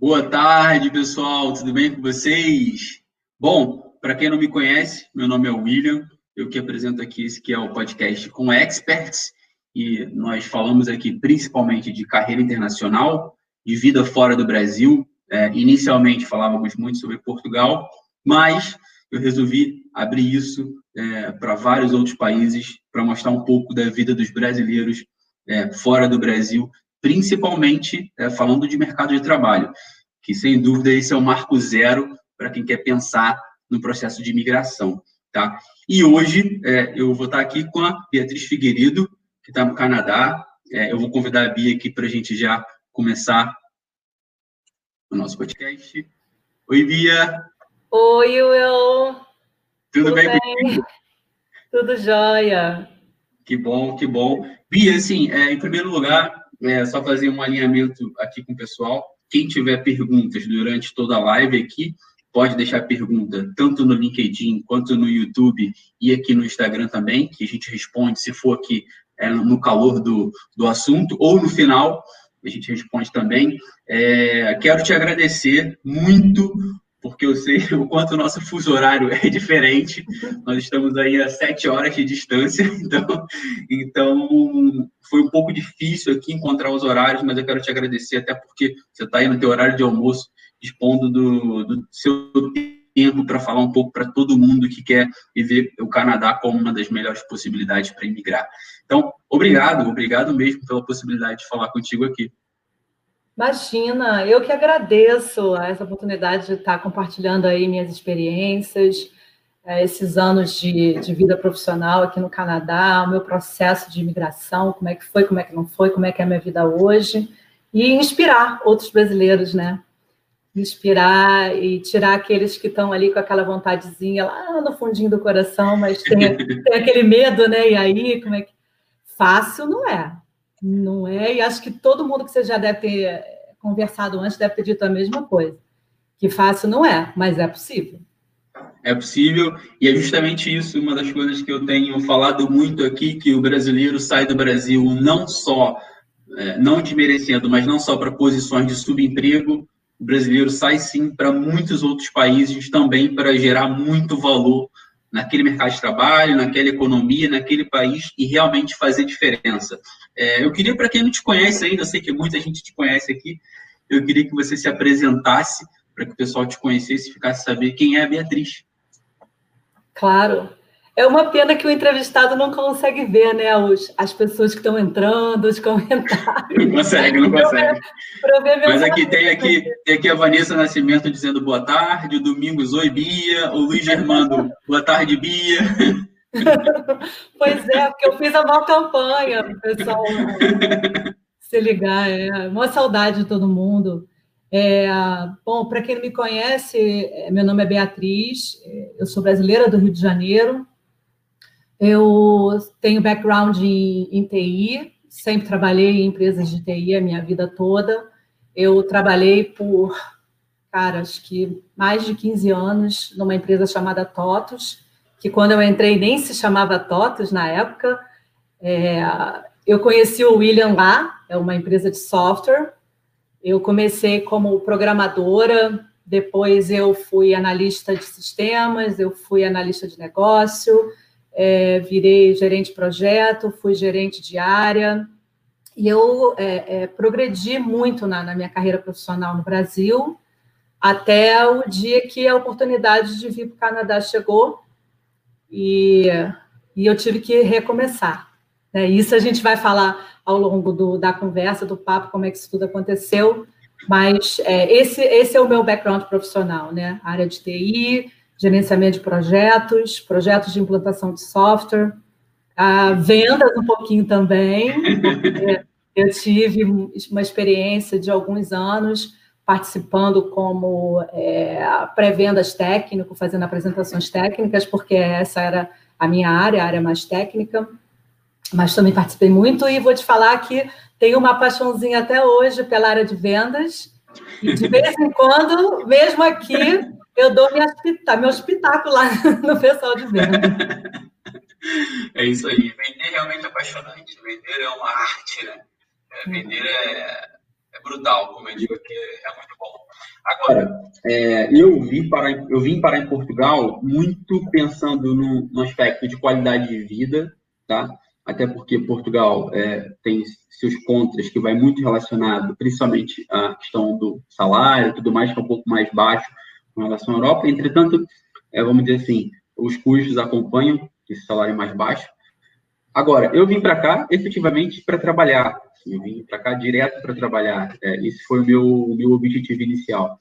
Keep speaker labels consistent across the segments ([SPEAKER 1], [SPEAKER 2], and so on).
[SPEAKER 1] Boa tarde, pessoal. Tudo bem com vocês? Bom, para quem não me conhece, meu nome é William. Eu que apresento aqui esse que é o podcast com experts e nós falamos aqui principalmente de carreira internacional, de vida fora do Brasil. É, inicialmente falávamos muito sobre Portugal, mas eu resolvi abrir isso é, para vários outros países para mostrar um pouco da vida dos brasileiros é, fora do Brasil, principalmente é, falando de mercado de trabalho, que sem dúvida esse é o marco zero para quem quer pensar no processo de imigração. Tá? E hoje é, eu vou estar aqui com a Beatriz Figueiredo, que está no Canadá. É, eu vou convidar a Bia aqui para a gente já começar o nosso podcast. Oi, Bia!
[SPEAKER 2] Oi, Will!
[SPEAKER 1] Tudo, Tudo bem, bem?
[SPEAKER 2] Tudo jóia!
[SPEAKER 1] Que bom, que bom. Bia, assim, é, em primeiro lugar, é, só fazer um alinhamento aqui com o pessoal. Quem tiver perguntas durante toda a live aqui, pode deixar pergunta tanto no LinkedIn quanto no YouTube e aqui no Instagram também, que a gente responde se for aqui é, no calor do, do assunto, ou no final, a gente responde também. É, quero te agradecer muito, porque eu sei o quanto o nosso fuso horário é diferente. Nós estamos aí a sete horas de distância, então, então foi um pouco difícil aqui encontrar os horários, mas eu quero te agradecer, até porque você está aí no teu horário de almoço, dispondo do, do seu tempo para falar um pouco para todo mundo que quer viver o Canadá como uma das melhores possibilidades para imigrar. Então, obrigado, obrigado mesmo pela possibilidade de falar contigo aqui.
[SPEAKER 2] Imagina, eu que agradeço essa oportunidade de estar compartilhando aí minhas experiências, eh, esses anos de, de vida profissional aqui no Canadá, o meu processo de imigração, como é que foi, como é que não foi, como é que é a minha vida hoje, e inspirar outros brasileiros, né? inspirar e tirar aqueles que estão ali com aquela vontadezinha lá no fundinho do coração, mas tem, tem, aquele medo, né? E aí, como é que. Fácil não é. Não é, e acho que todo mundo que você já deve ter conversado antes deve ter dito a mesma coisa. Que fácil não é, mas é possível.
[SPEAKER 1] É possível, e é justamente isso uma das coisas que eu tenho falado muito aqui, que o brasileiro sai do Brasil não só, é, não desmerecendo, mas não só para posições de subemprego, o brasileiro sai sim para muitos outros países também para gerar muito valor naquele mercado de trabalho, naquela economia, naquele país e realmente fazer diferença. É, eu queria, para quem não te conhece ainda, eu sei que muita gente te conhece aqui, eu queria que você se apresentasse para que o pessoal te conhecesse e ficasse saber quem é a Beatriz.
[SPEAKER 2] Claro. É uma pena que o entrevistado não consegue ver, né? Os, as pessoas que estão entrando, os comentários.
[SPEAKER 1] Não consegue, não consegue. Mas aqui tem, aqui tem aqui a Vanessa Nascimento dizendo boa tarde, o Domingos, oi Bia, o Luiz Germando, boa tarde, Bia.
[SPEAKER 2] pois é, porque eu fiz a mal campanha, pessoal se ligar. É uma saudade de todo mundo. É, bom, para quem não me conhece, é, meu nome é Beatriz, é, eu sou brasileira do Rio de Janeiro, eu tenho background em, em TI, sempre trabalhei em empresas de TI a minha vida toda. Eu trabalhei por, cara, acho que mais de 15 anos numa empresa chamada TOTUS, que quando eu entrei nem se chamava TOTUS na época. É, eu conheci o William lá, é uma empresa de software. Eu comecei como programadora, depois eu fui analista de sistemas, eu fui analista de negócio, é, virei gerente de projeto, fui gerente de área, e eu é, é, progredi muito na, na, minha carreira profissional no Brasil, até o dia que a oportunidade de vir para o Canadá chegou, e, e eu tive que recomeçar. Né? Isso a gente vai falar ao longo do, da conversa, do papo, como é que isso tudo aconteceu, mas é, esse, esse é o meu background profissional, né? área de TI, gerenciamento de projetos, projetos de implantação de software, a vendas um pouquinho também. Eu tive uma experiência de alguns anos participando como é, pré-vendas técnico, fazendo apresentações técnicas, porque essa era a minha área, a área mais técnica, mas também participei muito e vou te falar que tenho uma paixãozinha até hoje pela área de vendas, e de vez em quando, mesmo aqui, eu dou minha, meu espetáculo lá no pessoal de venda.
[SPEAKER 1] É isso aí. Vender é realmente apaixonante. Vender é uma arte, né? É, vender é, é, brutal, como eu digo aqui, é muito bom. Agora, é, eu, vim para, eu vim parar em Portugal muito pensando no, no, aspecto de qualidade de vida, tá? Até porque Portugal é, tem seus contras que vai muito relacionado, principalmente à questão do salário e tudo mais, que é um pouco mais baixo com relação à Europa. Entretanto, é, vamos dizer assim, os custos acompanham esse salário mais baixo. Agora, eu vim para cá efetivamente para trabalhar. Eu vim para cá direto para trabalhar. É, esse foi o meu, meu objetivo inicial.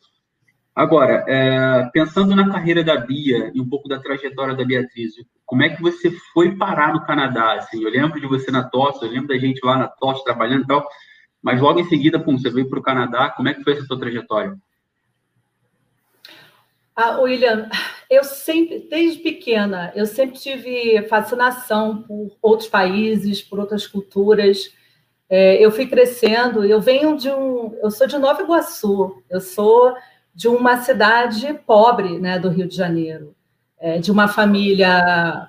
[SPEAKER 1] Agora, é, pensando na carreira da Bia e um pouco da trajetória da Beatriz, como é que você foi parar no Canadá? Assim, eu lembro de você na TOS, eu lembro da gente lá na TOS trabalhando e tal, mas logo em seguida, pum, você veio para o Canadá. Como é que foi essa sua trajetória?
[SPEAKER 2] Ah, William, eu sempre, desde pequena, eu sempre tive fascinação por outros países, por outras culturas. É, eu fui crescendo, eu venho de um. Eu sou de Nova Iguaçu, eu sou de uma cidade pobre né, do Rio de Janeiro, é, de uma família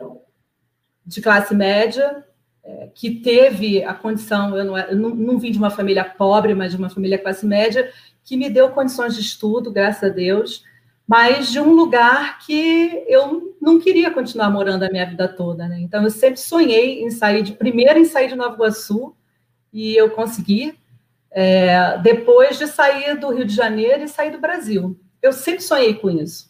[SPEAKER 2] de classe média, é, que teve a condição, eu, não, eu não, não vim de uma família pobre, mas de uma família classe média, que me deu condições de estudo, graças a Deus mas de um lugar que eu não queria continuar morando a minha vida toda, né? Então eu sempre sonhei em sair de primeiro em sair de Nova Iguaçu e eu consegui. É, depois de sair do Rio de Janeiro e sair do Brasil, eu sempre sonhei com isso.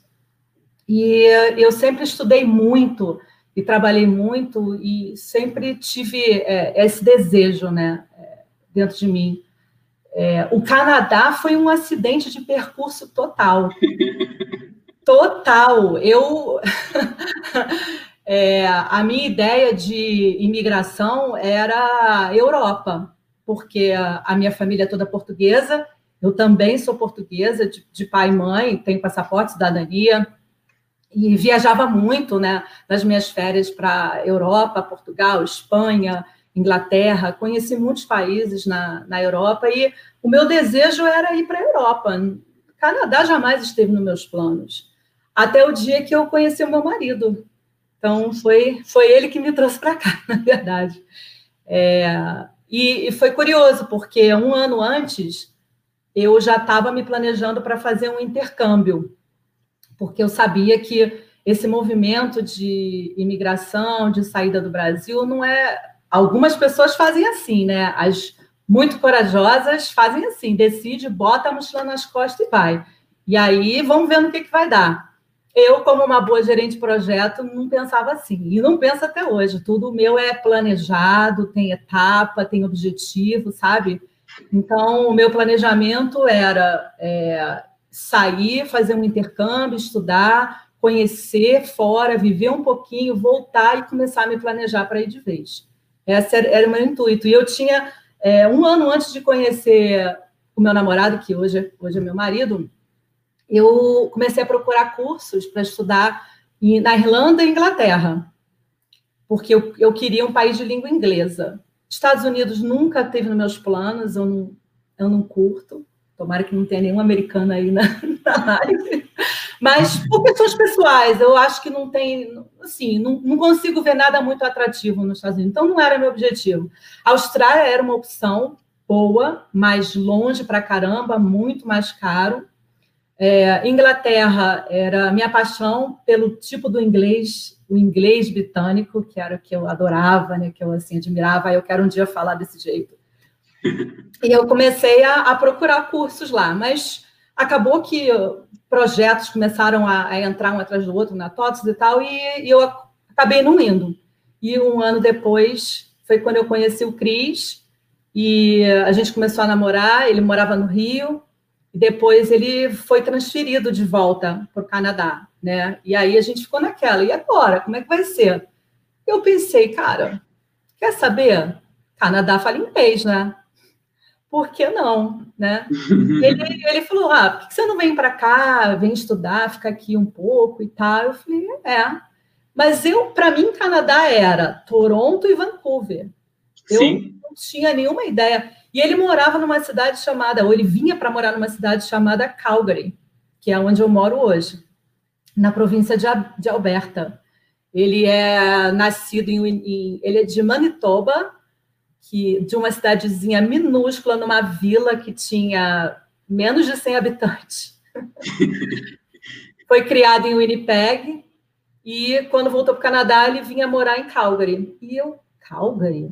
[SPEAKER 2] E eu sempre estudei muito e trabalhei muito e sempre tive é, esse desejo, né, é, dentro de mim é, o Canadá foi um acidente de percurso total. Total. Eu. é, a minha ideia de imigração era Europa, porque a, minha família é toda portuguesa, eu também sou portuguesa, de, de pai e mãe, tenho passaporte, cidadania, e viajava muito né, nas minhas férias para Europa, Portugal, Espanha. Inglaterra, conheci muitos países na, na Europa e o meu desejo era ir para a Europa. Canadá jamais esteve nos meus planos. Até o dia que eu conheci o meu marido. Então, foi, foi ele que me trouxe para cá, na verdade. É, e, e foi curioso, porque um ano antes, eu já estava me planejando para fazer um intercâmbio, porque eu sabia que esse movimento de imigração, de saída do Brasil, não é Algumas pessoas fazem assim, né? As muito corajosas fazem assim, decide, bota a mochila nas costas e vai. E aí vamos ver no que, que vai dar. Eu, como uma boa gerente de projeto, não pensava assim. E não penso até hoje. Tudo meu é planejado, tem etapa, tem objetivo, sabe? Então, o meu planejamento era é, sair, fazer um intercâmbio, estudar, conhecer fora, viver um pouquinho, voltar e começar a me planejar para ir de vez. Esse era o meu intuito. E eu tinha, é, um ano antes de conhecer o meu namorado, que hoje, hoje é meu marido, eu comecei a procurar cursos para estudar na Irlanda e Inglaterra, porque eu, eu queria um país de língua inglesa. Estados Unidos nunca teve nos meus planos, eu não, eu não curto. Tomara que não tenha nenhum americano aí na, na live. Mas por questões pessoais, eu acho que não tem, assim, não, não consigo ver nada muito atrativo nos Estados Unidos. Então, não era meu objetivo. A Austrália era uma opção boa, mais longe para caramba, muito mais caro. É, Inglaterra era minha paixão pelo tipo do inglês, o inglês britânico, que era o que eu adorava, né, que eu assim admirava. Eu quero um dia falar desse jeito. E eu comecei a, a procurar cursos lá, mas acabou que projetos começaram a, a, entrar um atrás do outro na TOTS e tal, e, e, eu acabei não indo. E um ano depois foi quando eu conheci o Cris, e a gente começou a namorar, ele morava no Rio, e depois ele foi transferido de volta para o Canadá, né? E aí a gente ficou naquela, e agora? Como é que vai ser? Eu pensei, cara, quer saber? Canadá fala inglês, né? Por que não, né? ele, ele falou, ah, por que você não vem para cá, vem estudar, fica aqui um pouco e tal? Eu falei, é. Mas eu, para mim, Canadá era Toronto e Vancouver. Eu Sim. não tinha nenhuma ideia. E ele morava numa cidade chamada, ou ele vinha para morar numa cidade chamada Calgary, que é onde eu moro hoje, na província de, de Alberta. Ele é nascido em, em ele é de Manitoba, que de uma cidadezinha minúscula numa vila que tinha menos de 100 habitantes. Foi criado em Winnipeg e quando voltou para o Canadá, ele vinha morar em Calgary. E eu, Calgary?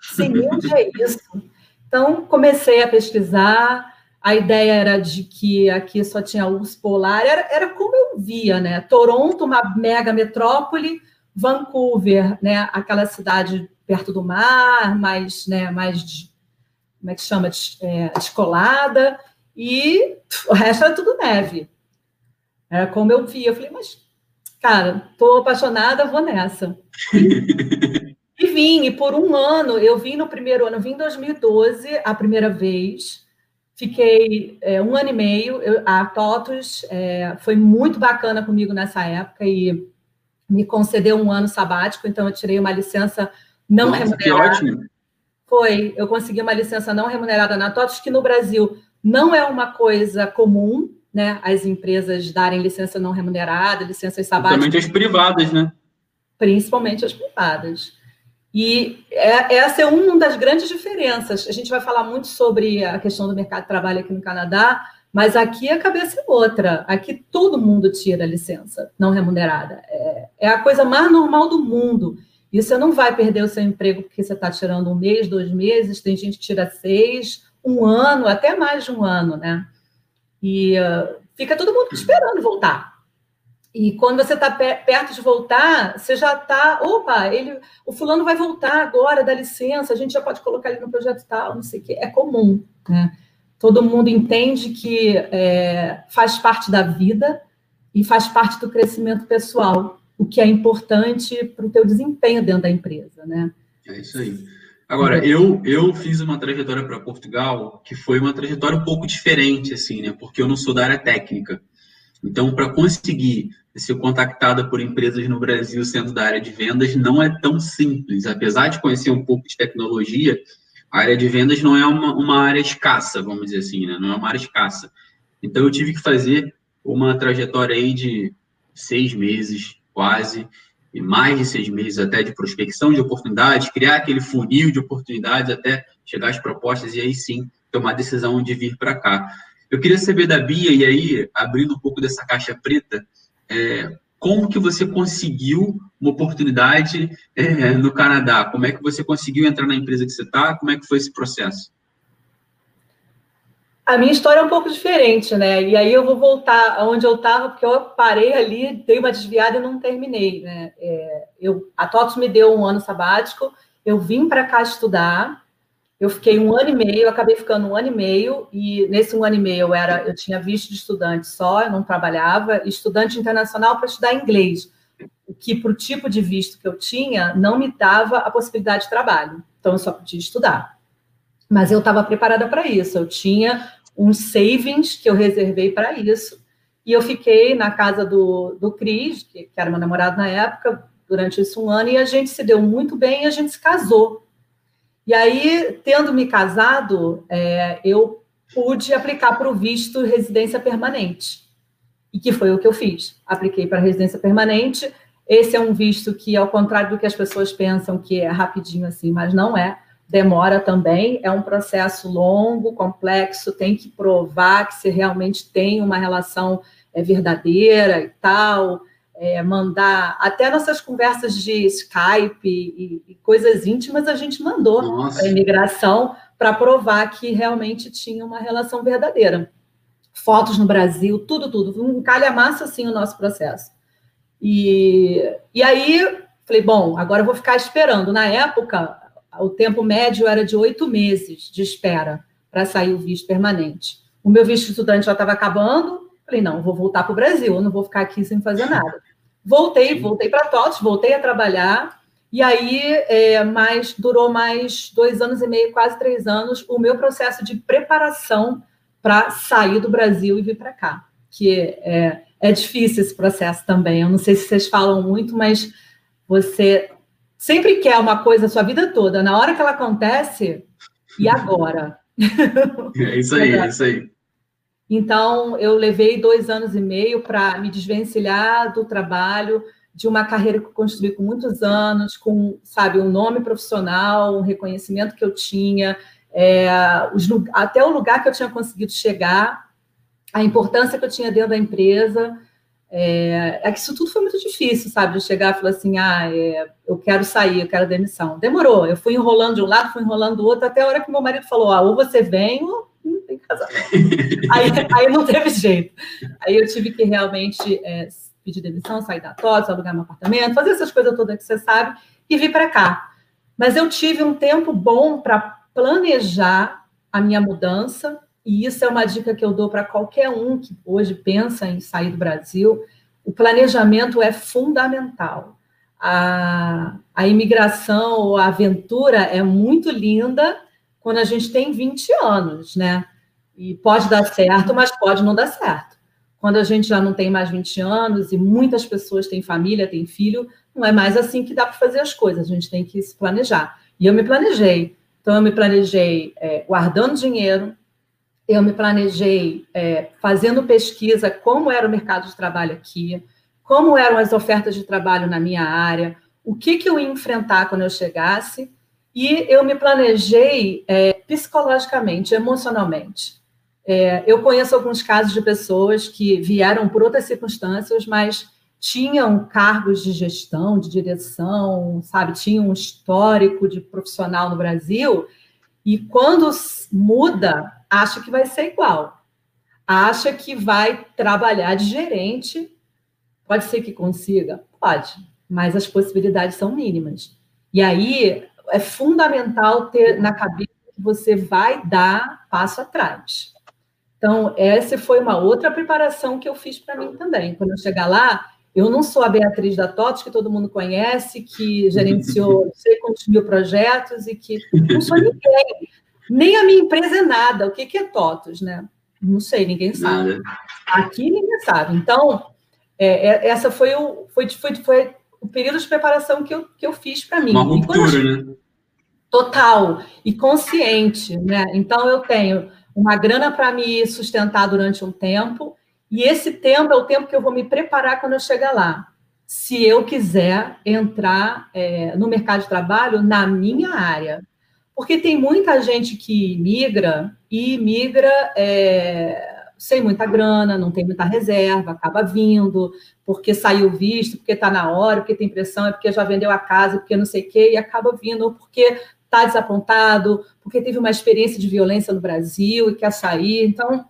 [SPEAKER 2] Sim, onde é isso? Então, comecei a pesquisar. A ideia era de que aqui só tinha urso polar. Era, era como eu via, né? Toronto, uma mega metrópole. Vancouver, né? Aquela cidade perto do mar, mais, né? Mais, como é que chama? É, descolada. E o resto era tudo neve. Era como eu via. Eu falei, mas, cara, tô apaixonada, vou nessa. E vim, e por um ano, eu vim no primeiro ano, eu vim em 2012, a primeira vez. Fiquei é, um ano e meio. Eu, a TOTUS é, foi muito bacana comigo nessa época e me concedeu um ano sabático, então eu tirei uma licença não Nossa, remunerada. Que ótimo. Foi, eu consegui uma licença não remunerada na TOTUS, que no Brasil não é uma coisa comum, né? As empresas darem licença não remunerada, licenças sabáticas.
[SPEAKER 1] Principalmente as privadas, né?
[SPEAKER 2] Principalmente as privadas. E é, essa é uma das grandes diferenças. A gente vai falar muito sobre a questão do mercado de trabalho aqui no Canadá, mas aqui a cabeça é outra. Aqui todo mundo tira licença não remunerada. É, é a coisa mais normal do mundo. E você não vai perder o seu emprego porque você está tirando um mês, dois meses, tem gente que tira seis, um ano, até mais de um ano, né? E uh, fica todo mundo esperando voltar. E quando você está perto de voltar, você já está, opa, ele, o fulano vai voltar agora, dá licença, a gente já pode colocar ele no projeto tal, não sei o quê. É comum, né? Todo mundo entende que é, faz parte da vida e faz parte do crescimento pessoal, o que é importante para o teu desempenho dentro da empresa, né?
[SPEAKER 1] É isso aí. Agora, eu, eu fiz uma trajetória para Portugal que foi uma trajetória um pouco diferente, assim, né? Porque eu não sou da área técnica. Então, para conseguir ser contactada por empresas no Brasil sendo da área de vendas não é tão simples. Apesar de conhecer um pouco de tecnologia, a área de vendas não é uma, uma área escassa, vamos dizer assim, né? não é uma área escassa. Então, eu tive que fazer uma trajetória aí de seis meses, quase, e mais de seis meses até de prospecção de oportunidades, criar aquele funil de oportunidades até chegar às propostas e aí sim tomar a decisão de vir para cá. Eu queria saber da Bia, e aí, abrindo um pouco dessa caixa preta, é, como que você conseguiu uma oportunidade é, no Canadá? Como é que você conseguiu entrar na empresa que você está? Como é que foi esse processo?
[SPEAKER 2] A minha história é um pouco diferente, né? E aí eu vou voltar aonde eu estava, porque eu parei ali, dei uma desviada e não terminei, né? É, eu, a TOTS me deu um ano sabático, eu vim para cá estudar, eu fiquei um ano e meio, acabei ficando um ano e meio, e nesse um ano e meio eu era, eu tinha visto de estudante só, eu não trabalhava, estudante internacional para estudar inglês, o que para o tipo de visto que eu tinha não me dava a possibilidade de trabalho, então eu só podia estudar. Mas eu estava preparada para isso, eu tinha uns savings que eu reservei para isso, e eu fiquei na casa do, do Cris, que, que era meu namorado na época, durante esse um ano, e a gente se deu muito bem e a gente se casou. E aí, tendo me casado, é, eu pude aplicar para o visto residência permanente. E que foi o que eu fiz. Apliquei para residência permanente. Esse é um visto que, ao contrário do que as pessoas pensam que é rapidinho assim, mas não é. Demora também, é um processo longo, complexo, tem que provar que você realmente tem uma relação é, verdadeira e tal é, mandar até nossas conversas de Skype e, e coisas íntimas a gente mandou para a imigração para provar que realmente tinha uma relação verdadeira. Fotos no Brasil, tudo, tudo. Um calhamaço assim o nosso processo. E, e aí, falei, bom, agora eu vou ficar esperando. Na época, o tempo médio era de oito meses de espera para sair o visto permanente. O meu visto estudante já estava acabando, falei, não, vou voltar para o Brasil, eu não vou ficar aqui sem fazer nada. Voltei, voltei para TOTS, voltei a trabalhar, e aí é, mais, durou mais dois anos e meio, quase três anos, o meu processo de preparação para sair do Brasil e vir para cá. Que é, é difícil esse processo também. Eu não sei se vocês falam muito, mas você sempre quer uma coisa a sua vida toda. Na hora que ela acontece, e agora?
[SPEAKER 1] É isso aí, é isso aí.
[SPEAKER 2] Então, eu levei dois anos e meio para me desvencilhar do trabalho, de uma carreira que eu construí com muitos anos, com, sabe, um nome profissional, um reconhecimento que eu tinha, é, os, até o lugar que eu tinha conseguido chegar, a importância que eu tinha dentro da empresa. É, é que isso tudo foi muito difícil, sabe? De chegar e falar assim, ah, é, eu quero sair, eu quero demissão. Demorou, eu fui enrolando de um lado, fui enrolando do outro, até a hora que meu marido falou, ah, ou você vem ou não tem casamento. aí, aí não teve jeito. Aí eu tive que realmente é, pedir demissão, sair da TOTS, alugar meu apartamento, fazer essas coisas todas que você sabe e vir para cá. Mas eu tive um tempo bom para planejar a minha mudança, e isso é uma dica que eu dou para qualquer um que hoje pensa em sair do Brasil. O planejamento é fundamental. A, a imigração ou a aventura é muito linda quando a gente tem 20 anos, né? E pode dar certo, mas pode não dar certo. Quando a gente já não tem mais 20 anos e muitas pessoas têm família, têm filho, não é mais assim que dá para fazer as coisas, a gente tem que se planejar. E eu me planejei. Então, eu me planejei é, guardando dinheiro, eu me planejei é, fazendo pesquisa como era o mercado de trabalho aqui, como eram as ofertas de trabalho na minha área, o que, que eu ia enfrentar quando eu chegasse, e eu me planejei é, psicologicamente, emocionalmente. É, eu conheço alguns casos de pessoas que vieram por outras circunstâncias, mas tinham cargos de gestão, de direção, sabe, tinham um histórico de profissional no Brasil, e quando muda, acha que vai ser igual. Acha que vai trabalhar de gerente. Pode ser que consiga? Pode, mas as possibilidades são mínimas. E aí é fundamental ter na cabeça que você vai dar passo atrás. Então, essa foi uma outra preparação que eu fiz para mim também. Quando eu chegar lá, eu não sou a Beatriz da TOTS, que todo mundo conhece, que gerenciou não sei quantos mil projetos e que não sou ninguém. Nem a minha empresa é nada. O que, que é TOTOS, né? Não sei, ninguém sabe. Aqui ninguém sabe. Então, é, é, essa foi o, foi, foi, foi o período de preparação que eu, que eu fiz para mim.
[SPEAKER 1] Uma ruptura, né?
[SPEAKER 2] Total e consciente, né? Então, eu tenho uma grana para me sustentar durante um tempo, e esse tempo é o tempo que eu vou me preparar quando eu chegar lá. Se eu quiser entrar é, no mercado de trabalho na minha área. Porque tem muita gente que migra e migra é, sem muita grana, não tem muita reserva, acaba vindo, porque saiu visto, porque está na hora, porque tem pressão, é porque já vendeu a casa, porque não sei o quê, e acaba vindo, ou porque está desapontado, porque teve uma experiência de violência no Brasil e quer sair. Então,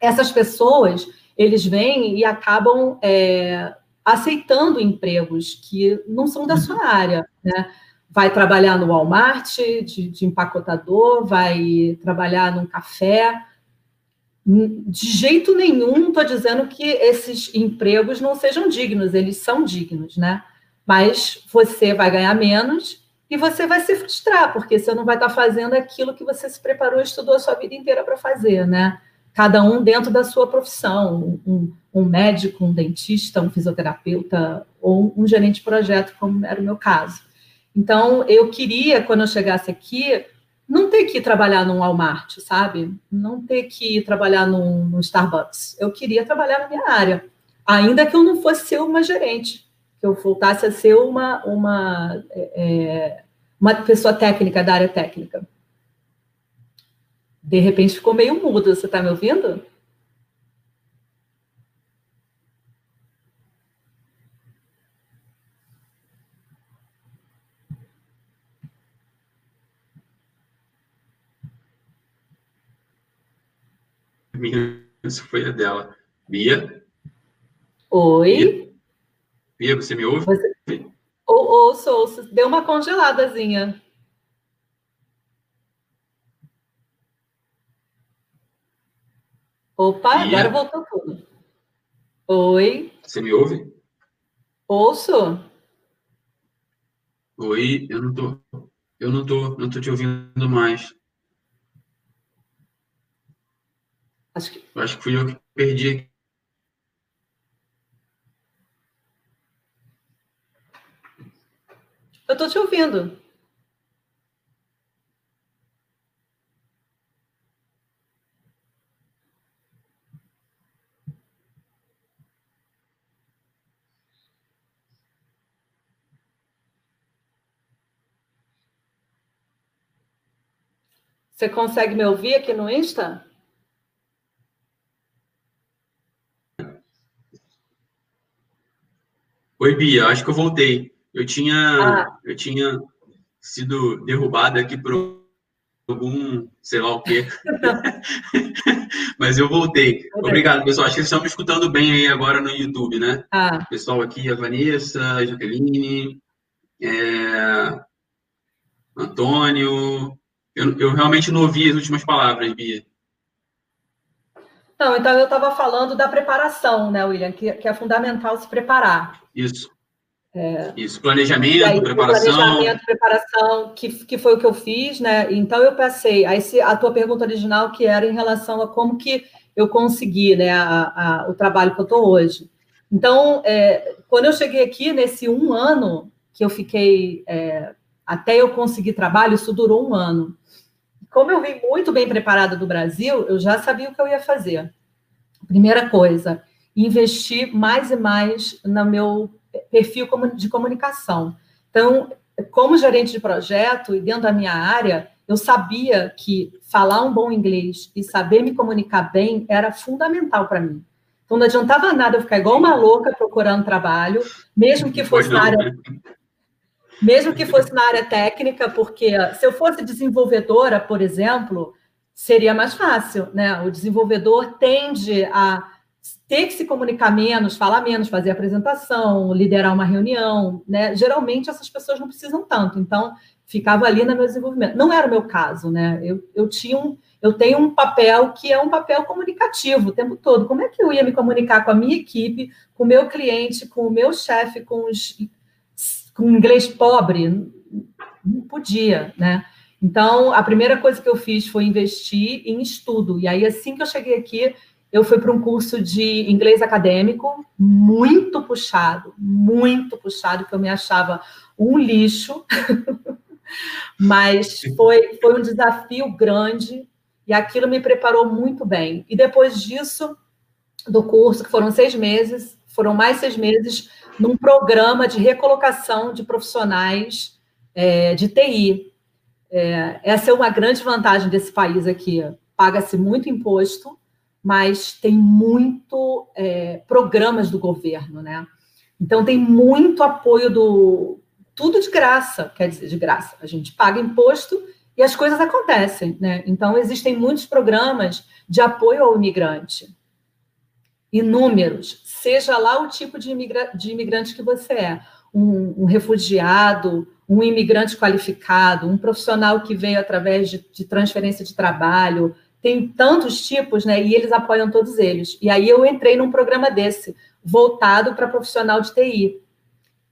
[SPEAKER 2] essas pessoas, eles vêm e acabam é, aceitando empregos que não são da sua área, né? Vai trabalhar no Walmart de, de empacotador, vai trabalhar num café. De jeito nenhum estou dizendo que esses empregos não sejam dignos, eles são dignos, né? Mas você vai ganhar menos e você vai se frustrar, porque você não vai estar fazendo aquilo que você se preparou e estudou a sua vida inteira para fazer, né? Cada um dentro da sua profissão, um, um, médico, um dentista, um fisioterapeuta ou um gerente de projeto, como era o meu caso. Então, eu queria, quando eu chegasse aqui, não ter que trabalhar num Walmart, sabe? Não ter que trabalhar num, num Starbucks. Eu queria trabalhar na minha área, ainda que eu não fosse ser uma gerente, que eu voltasse a ser uma, uma, é, uma pessoa técnica da área técnica. De repente ficou meio mudo, você está me ouvindo?
[SPEAKER 1] Isso foi a dela. Bia?
[SPEAKER 2] Oi?
[SPEAKER 1] Bia, Bia você me ouve? Você...
[SPEAKER 2] Ou, ouço, ouço. Deu uma congeladazinha. Opa, Bia? agora voltou tudo. Oi?
[SPEAKER 1] Você me ouve?
[SPEAKER 2] Ouço.
[SPEAKER 1] Oi, eu não tô. Eu não tô, não tô te ouvindo mais. Acho que, acho que fui eu que perdi.
[SPEAKER 2] Eu estou te ouvindo. Você consegue me ouvir aqui no Insta?
[SPEAKER 1] Oi, Bia, acho que eu voltei. Eu tinha, ah. eu tinha sido derrubado aqui por algum, sei lá o quê. Mas eu voltei. Obrigado, pessoal. Acho que vocês estão me escutando bem aí agora no YouTube, né? Ah. Pessoal aqui, a Vanessa, a Jaqueline, é... Antônio. Eu, eu realmente não ouvi as últimas palavras, Bia.
[SPEAKER 2] Não, então eu estava falando da preparação, né, William, que, que é fundamental se preparar.
[SPEAKER 1] Isso. É, Isso, planejamento, aí, preparação.
[SPEAKER 2] Planejamento, preparação, que, que foi o que eu fiz, né? Então eu passei. Aí se, a tua pergunta original, que era em relação a como que eu consegui né, a, a, o trabalho que eu estou hoje. Então, é, quando eu cheguei aqui, nesse um ano que eu fiquei é, até eu conseguir trabalho, isso durou um ano. Como eu vim muito bem preparada do Brasil, eu já sabia o que eu ia fazer. Primeira coisa, investir mais e mais no meu perfil de comunicação. Então, como gerente de projeto e dentro da minha área, eu sabia que falar um bom inglês e saber me comunicar bem era fundamental para mim. Então, não adiantava nada eu ficar igual uma louca procurando trabalho, mesmo que fosse na área mesmo que fosse na área técnica, porque se eu fosse desenvolvedora, por exemplo, seria mais fácil, né? O desenvolvedor tende a ter que se comunicar menos, falar menos, fazer apresentação, liderar uma reunião, né? Geralmente essas pessoas não precisam tanto, então ficava ali no meu desenvolvimento. Não era o meu caso, né? Eu, eu tinha um, eu tenho um papel que é um papel comunicativo o tempo todo. Como é que eu ia me comunicar com a minha equipe, com o meu cliente, com o meu chefe, com os com inglês pobre? Não podia, né? Então, a primeira coisa que eu fiz foi investir em estudo. E aí, assim que eu cheguei aqui, eu fui para um curso de inglês acadêmico muito puxado, muito puxado, que eu me achava um lixo, mas foi, foi um desafio grande e aquilo me preparou muito bem. E depois disso, do curso, que foram seis meses, foram mais seis meses num programa de recolocação de profissionais é, de TI. É, essa é uma grande vantagem desse país aqui. Paga-se muito imposto, mas tem muito é, programas do governo, né? Então tem muito apoio do tudo de graça, quer dizer, de graça. A gente paga imposto e as coisas acontecem, né? Então existem muitos programas de apoio ao imigrante. Inúmeros, seja lá o tipo de, imigra de imigrante que você é, um, um, refugiado, um imigrante qualificado, um profissional que veio através de, de transferência de trabalho, tem tantos tipos, né? E eles apoiam todos eles. E aí eu entrei num programa desse, voltado para profissional de TI.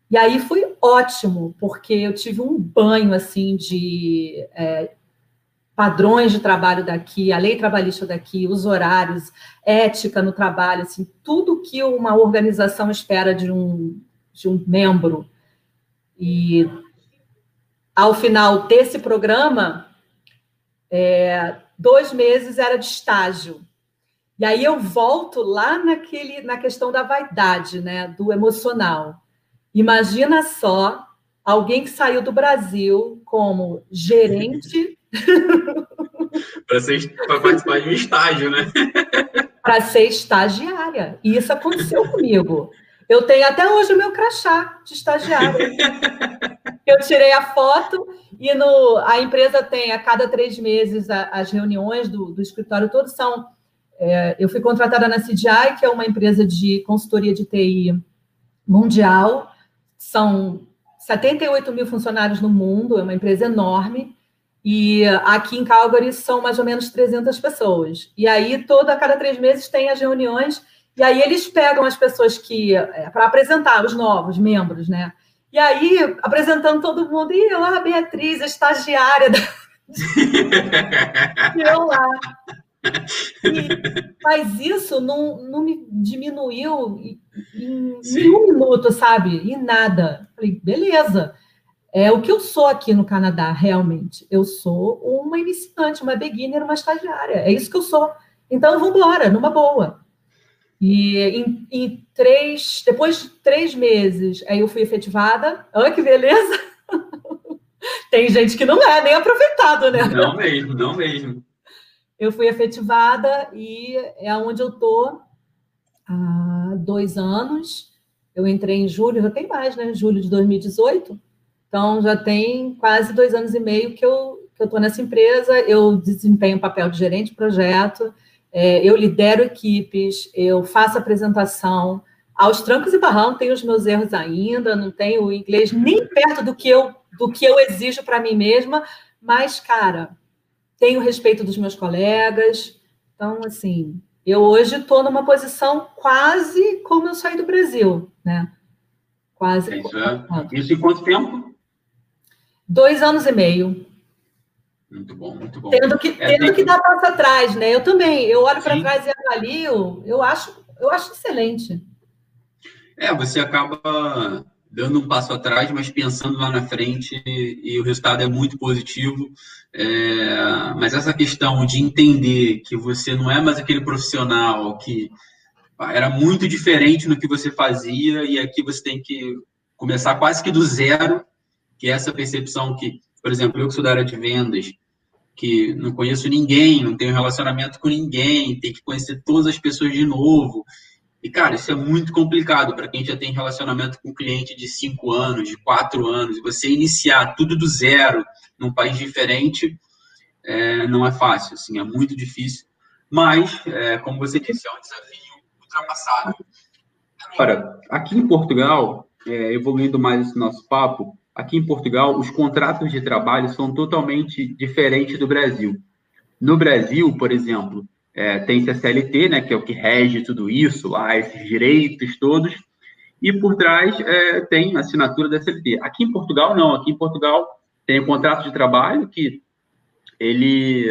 [SPEAKER 2] E aí foi ótimo, porque eu tive um banho assim de é, padrões de trabalho daqui, a lei trabalhista daqui, os horários, ética no trabalho, assim, tudo que uma organização espera de um, de um membro. E ao final desse programa, é, dois meses era de estágio. E aí eu volto lá naquele, na questão da vaidade, né, do emocional. Imagina só alguém que saiu do Brasil como gerente
[SPEAKER 1] para participar de um estágio, né?
[SPEAKER 2] para ser estagiária. E isso aconteceu comigo. Eu tenho até hoje o meu crachá de estagiária. Eu tirei a foto e no, a empresa tem a cada três meses a, as reuniões do, do escritório todo são. É, eu fui contratada na CDI, que é uma empresa de consultoria de TI mundial. São 78 mil funcionários no mundo, é uma empresa enorme. E aqui em Calgary são mais ou menos 300 pessoas. E aí, toda a cada três meses tem as reuniões, e aí eles pegam as pessoas que. É, para apresentar os novos membros, né? E aí, apresentando todo mundo, e eu lá, Beatriz, a estagiária da. e eu lá. E, mas isso não, não me diminuiu em, em um minuto, sabe? Em nada. Falei, beleza. É o que eu sou aqui no Canadá, realmente. Eu sou uma iniciante, uma beginner, uma estagiária. É isso que eu sou. Então, vamos embora, numa boa. E em, em, três, depois de três meses, aí eu fui efetivada. Olha que beleza! Tem gente que não é nem aproveitado, né?
[SPEAKER 1] Não mesmo, não mesmo.
[SPEAKER 2] Eu fui efetivada e é onde eu tô há dois anos. Eu entrei em julho, já tem mais, né? Julho de 2018. Então, já tem quase dois anos e meio que eu que eu estou nessa empresa. Eu desempenho o papel de gerente de projeto, é, eu lidero equipes, eu faço apresentação. Aos trancos e barrão, tenho os meus erros ainda, não tenho o inglês nem perto do que eu, do que eu exijo para mim mesma, mas, cara, tenho respeito dos meus colegas. Então, assim, eu hoje estou numa posição quase como eu saí do Brasil, né?
[SPEAKER 1] Quase. Isso, é. isso em quanto tempo?
[SPEAKER 2] Dois anos e meio.
[SPEAKER 1] Muito bom, muito bom.
[SPEAKER 2] Tendo que, é, tendo que dar passo atrás, né? Eu também, eu olho para trás e avalio, eu acho, eu acho excelente.
[SPEAKER 1] É, você acaba dando um passo atrás, mas pensando lá na frente e o resultado é muito positivo. É, mas essa questão de entender que você não é mais aquele profissional que era muito diferente no que você fazia e aqui você tem que começar quase que do zero, que essa percepção que, por exemplo, eu que sou da área de vendas, que não conheço ninguém, não tenho relacionamento com ninguém, tem que conhecer todas as pessoas de novo. E, cara, isso é muito complicado para quem já tem relacionamento com cliente de cinco anos, de quatro anos. Você iniciar tudo do zero num país diferente é, não é fácil, assim, é muito difícil. Mas, é, como você disse, é um desafio ultrapassado. Agora, aqui em Portugal, é, evoluindo mais esse nosso papo, aqui em Portugal, os contratos de trabalho são totalmente diferentes do Brasil. No Brasil, por exemplo, é, tem a CLT, né, que é o que rege tudo isso, lá, esses direitos todos, e por trás é, tem a assinatura da CLT. Aqui em Portugal, não. Aqui em Portugal tem o contrato de trabalho, que ele,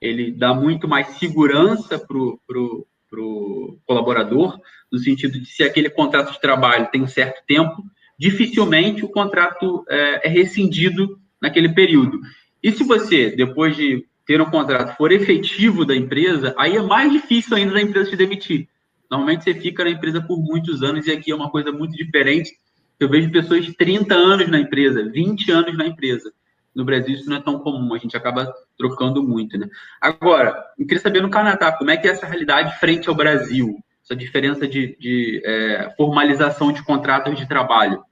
[SPEAKER 1] ele dá muito mais segurança para o pro, pro colaborador, no sentido de se aquele contrato de trabalho tem um certo tempo, dificilmente o contrato é, é rescindido naquele período. E se você, depois de ter um contrato for efetivo da empresa, aí é mais difícil ainda da empresa te demitir. Normalmente você fica na empresa por muitos anos e aqui é uma coisa muito diferente. Eu vejo pessoas de 30 anos na empresa, 20 anos na empresa. No Brasil isso não é tão comum, a gente acaba trocando muito, né? Agora, eu queria saber no Canadá, como é que é essa realidade frente ao Brasil? Essa diferença de, de é, formalização de contratos de trabalho.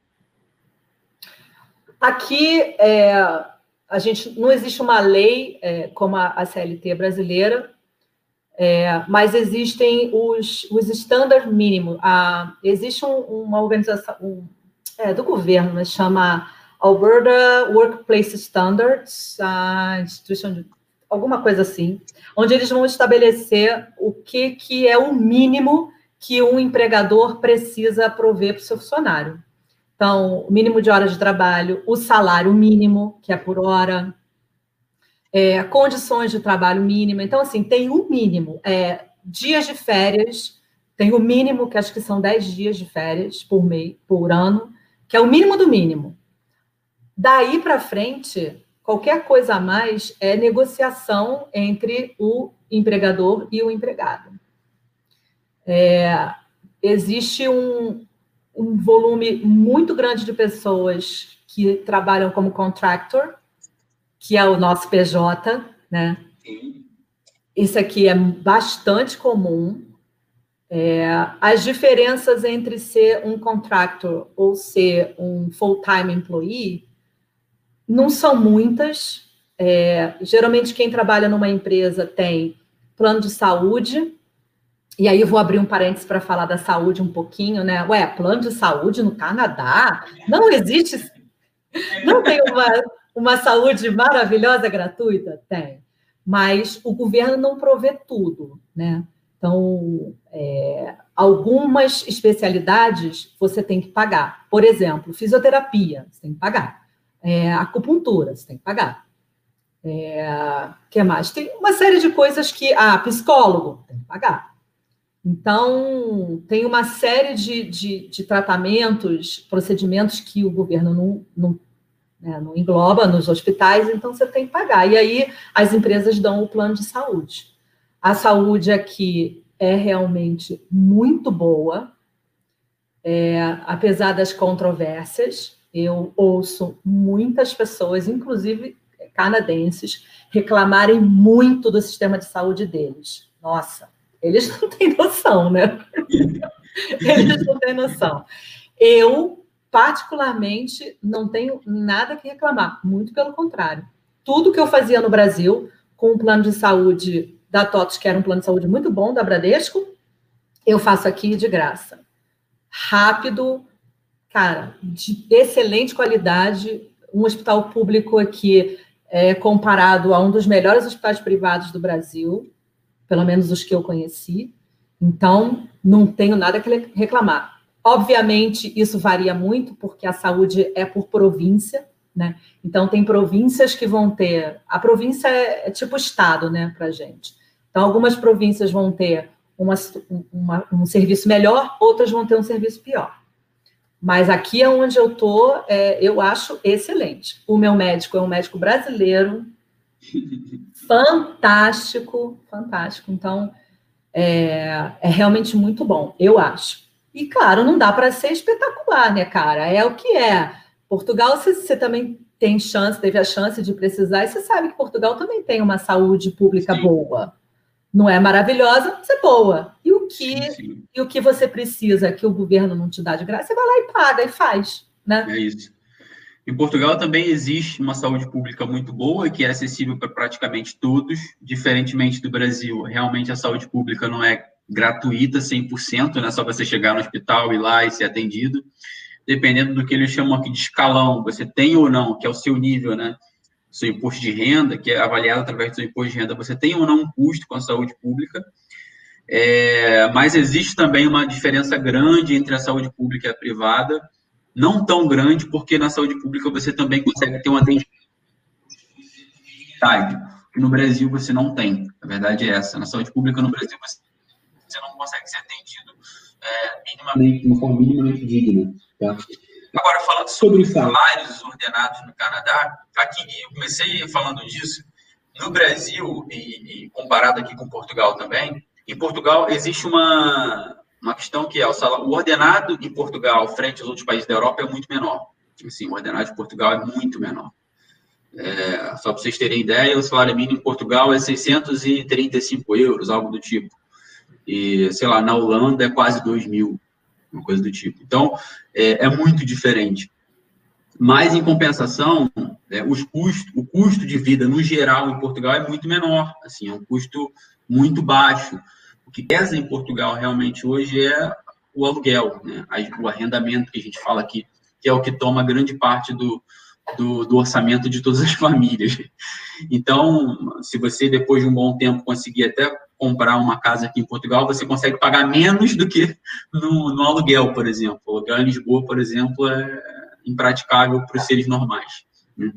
[SPEAKER 2] Aqui, é, a gente não existe uma lei é, como a, CLT brasileira, é, mas existem os, os estándares mínimos. Existe um, uma organização um, é, do governo, né, chama Alberta Workplace Standards, a instituição de alguma coisa assim, onde eles vão estabelecer o que, que é o mínimo que um empregador precisa prover para o seu funcionário. Então, o mínimo de horas de trabalho, o salário mínimo, que é por hora, é, condições de trabalho mínima. Então, assim, tem o um mínimo. É, dias de férias, tem o mínimo, que acho que são 10 dias de férias por mês, por ano, que é o mínimo do mínimo. Daí para frente, qualquer coisa a mais é negociação entre o empregador e o empregado. É, existe um, um volume muito grande de pessoas que trabalham como contractor, que é o nosso PJ, né? Isso aqui é bastante comum. É, as diferenças entre ser um contractor ou ser um full-time employee não são muitas. É, geralmente, quem trabalha numa empresa tem plano de saúde, e aí eu vou abrir um parênteses para falar da saúde um pouquinho, né? Ué, plano de saúde no Canadá? Não existe. Não tem uma, uma saúde maravilhosa gratuita? Tem. Mas o governo não provê tudo, né? Então, é, algumas especialidades você tem que pagar. Por exemplo, fisioterapia, você tem que pagar. É, acupuntura, você tem que pagar. É, que mais? Tem uma série de coisas que. Ah, psicólogo, tem que pagar. Então, tem uma série de, de, de tratamentos, procedimentos que o governo não, não, né, não, engloba nos hospitais, então você tem que pagar. E aí as empresas dão o plano de saúde. A saúde aqui é realmente muito boa, é, apesar das controvérsias. Eu ouço muitas pessoas, inclusive canadenses, reclamarem muito do sistema de saúde deles. Nossa, eles não têm noção, né? Eles não têm noção. Eu, particularmente, não tenho nada que reclamar, muito pelo contrário. Tudo que eu fazia no Brasil, com o plano de saúde da TOTS, que era um plano de saúde muito bom, da Bradesco, eu faço aqui de graça. Rápido, cara, de excelente qualidade, um hospital público aqui é, comparado a um dos melhores hospitais privados do Brasil, pelo menos os que eu conheci. Então, não tenho nada que reclamar. Obviamente, isso varia muito, porque a saúde é por província, né? Então, tem províncias que vão ter. A província é, é tipo estado, né, para gente. Então, algumas províncias vão ter uma, uma, um serviço melhor, outras vão ter um serviço pior. Mas aqui é onde eu tô, é, eu acho excelente. O meu médico é um médico brasileiro, fantástico, fantástico. Então, é, é realmente muito bom, eu acho. E claro, não dá para ser espetacular, né, cara? É o que é. Portugal, você, você também tem chance, teve a chance de precisar, e você sabe que Portugal também tem uma saúde pública Sim. boa. Não é maravilhosa, mas é boa. E o que sim, sim. e o que você precisa que o governo não te dá de graça, você vai lá e paga e faz, né?
[SPEAKER 1] É isso. Em Portugal também existe uma saúde pública muito boa, que é acessível para praticamente todos, diferentemente do Brasil. Realmente a saúde pública não é gratuita 100%, não é só você chegar no hospital, ir lá e ser atendido. Dependendo do que eles chamam aqui de escalão, você tem ou não, que é o seu nível, né? seu imposto de renda, que é avaliado através do seu imposto de renda, você tem ou não um custo com a saúde pública, é, mas existe também uma diferença grande entre a saúde pública e a privada, não tão grande, porque na saúde pública você também consegue ter um atendimento que no Brasil você não tem. A verdade é essa. Na saúde pública no Brasil você, não consegue ser atendido é, minimamente, de uma forma minimamente digna. Tá? Agora, falando sobre os salários ordenados no Canadá, aqui eu comecei falando disso. No Brasil, e, e, comparado aqui com Portugal também, em Portugal existe uma, uma questão que é o, salário, o ordenado em Portugal, frente aos outros países da Europa, é muito menor. Assim, o ordenado de Portugal é muito menor. É, só para vocês terem ideia, o salário mínimo em Portugal é 635 euros, algo do tipo. E, sei lá, na Holanda é quase 2 mil uma coisa do tipo. Então, é, é muito diferente. Mas, em compensação, é, os o custo de vida, no geral, em Portugal é muito menor. Assim, é um custo muito baixo. O que pesa em Portugal realmente hoje é o aluguel, né? o arrendamento que a gente fala aqui, que é o que toma grande parte do, do, do, orçamento de todas as famílias. Então, se você, depois de um bom tempo, conseguir até comprar uma casa aqui em Portugal, você consegue pagar menos do que no, no aluguel, por exemplo. O aluguel em Lisboa, por exemplo, é impraticável para os seres normais. Né?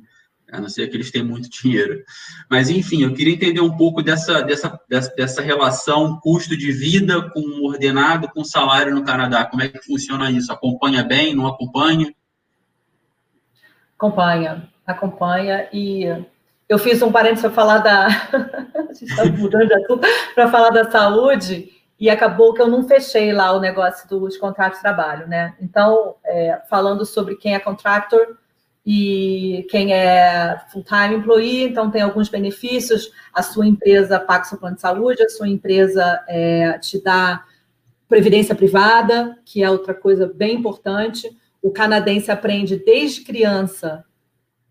[SPEAKER 1] A não ser que eles tenham muito dinheiro. Mas, enfim, eu queria entender um pouco dessa, dessa, dessa, relação custo de vida com ordenado com salário no Canadá. Como é que funciona isso? Acompanha bem, não acompanha?
[SPEAKER 2] Acompanha, acompanha. E eu fiz um parênteses para falar da. a gente está mudando de para falar da saúde e acabou que eu não fechei lá o negócio dos contratos de trabalho, né? Então, é, falando sobre quem é contractor e quem é full-time employee, então tem alguns benefícios. A sua empresa paga o seu plano de saúde, a sua empresa é, te dá previdência privada, que é outra coisa bem importante. O canadense aprende desde criança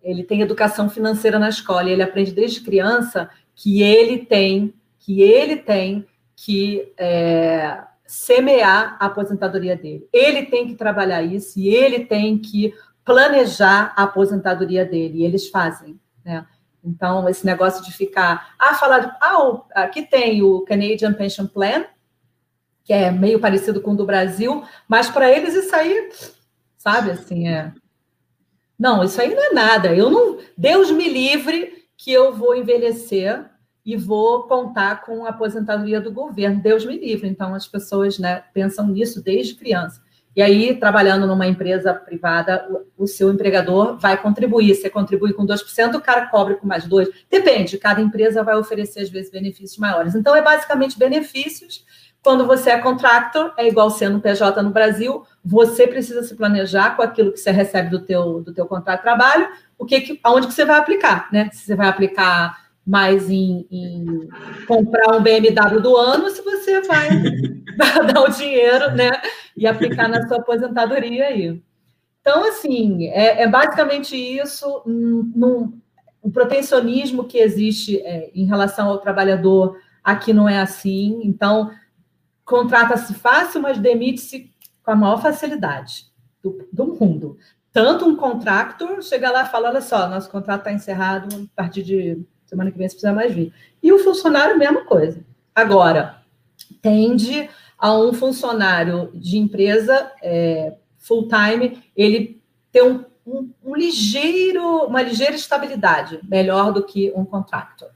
[SPEAKER 2] ele tem educação financeira na escola e ele aprende desde criança que ele tem que ele tem que é, semear a aposentadoria dele. Ele tem que trabalhar isso e ele tem que planejar a aposentadoria dele. E eles fazem, né? Então, esse negócio de ficar. Ah, falar. De, ah, aqui tem o Canadian Pension Plan, que é meio parecido com o do Brasil, mas para eles isso aí, sabe, assim, é. Não, isso aí não é nada. Eu não. Deus me livre que eu vou envelhecer e vou contar com a aposentadoria do governo. Deus me livre. Então, as pessoas né, pensam nisso desde criança. E aí, trabalhando numa empresa privada, o, o seu empregador vai contribuir. Você contribui com 2%, o cara cobre com mais 2%. Depende, cada empresa vai oferecer, às vezes, benefícios maiores. Então, é basicamente benefícios quando você é contractor, é igual sendo PJ no Brasil, você precisa se planejar com aquilo que você recebe do teu, do teu contrato de trabalho, o que, que aonde que você vai aplicar, né? Se você vai aplicar mais em, em, comprar um BMW do ano se você vai dar o dinheiro né, e aplicar na sua aposentadoria aí. Então, assim, é, é basicamente isso. Num, o protecionismo que existe é, em relação ao trabalhador aqui não é assim. Então, contrata-se fácil, mas demite-se com a maior facilidade do, do mundo. Tanto um contractor chega lá falando, olha só, nosso contrato está encerrado, a partir de semana que vem, se precisar mais vir. E o funcionário, mesma coisa. Agora, tende a um funcionário de empresa é, full-time, ele ter um, um, um, ligeiro, uma ligeira estabilidade, melhor do que um contractor.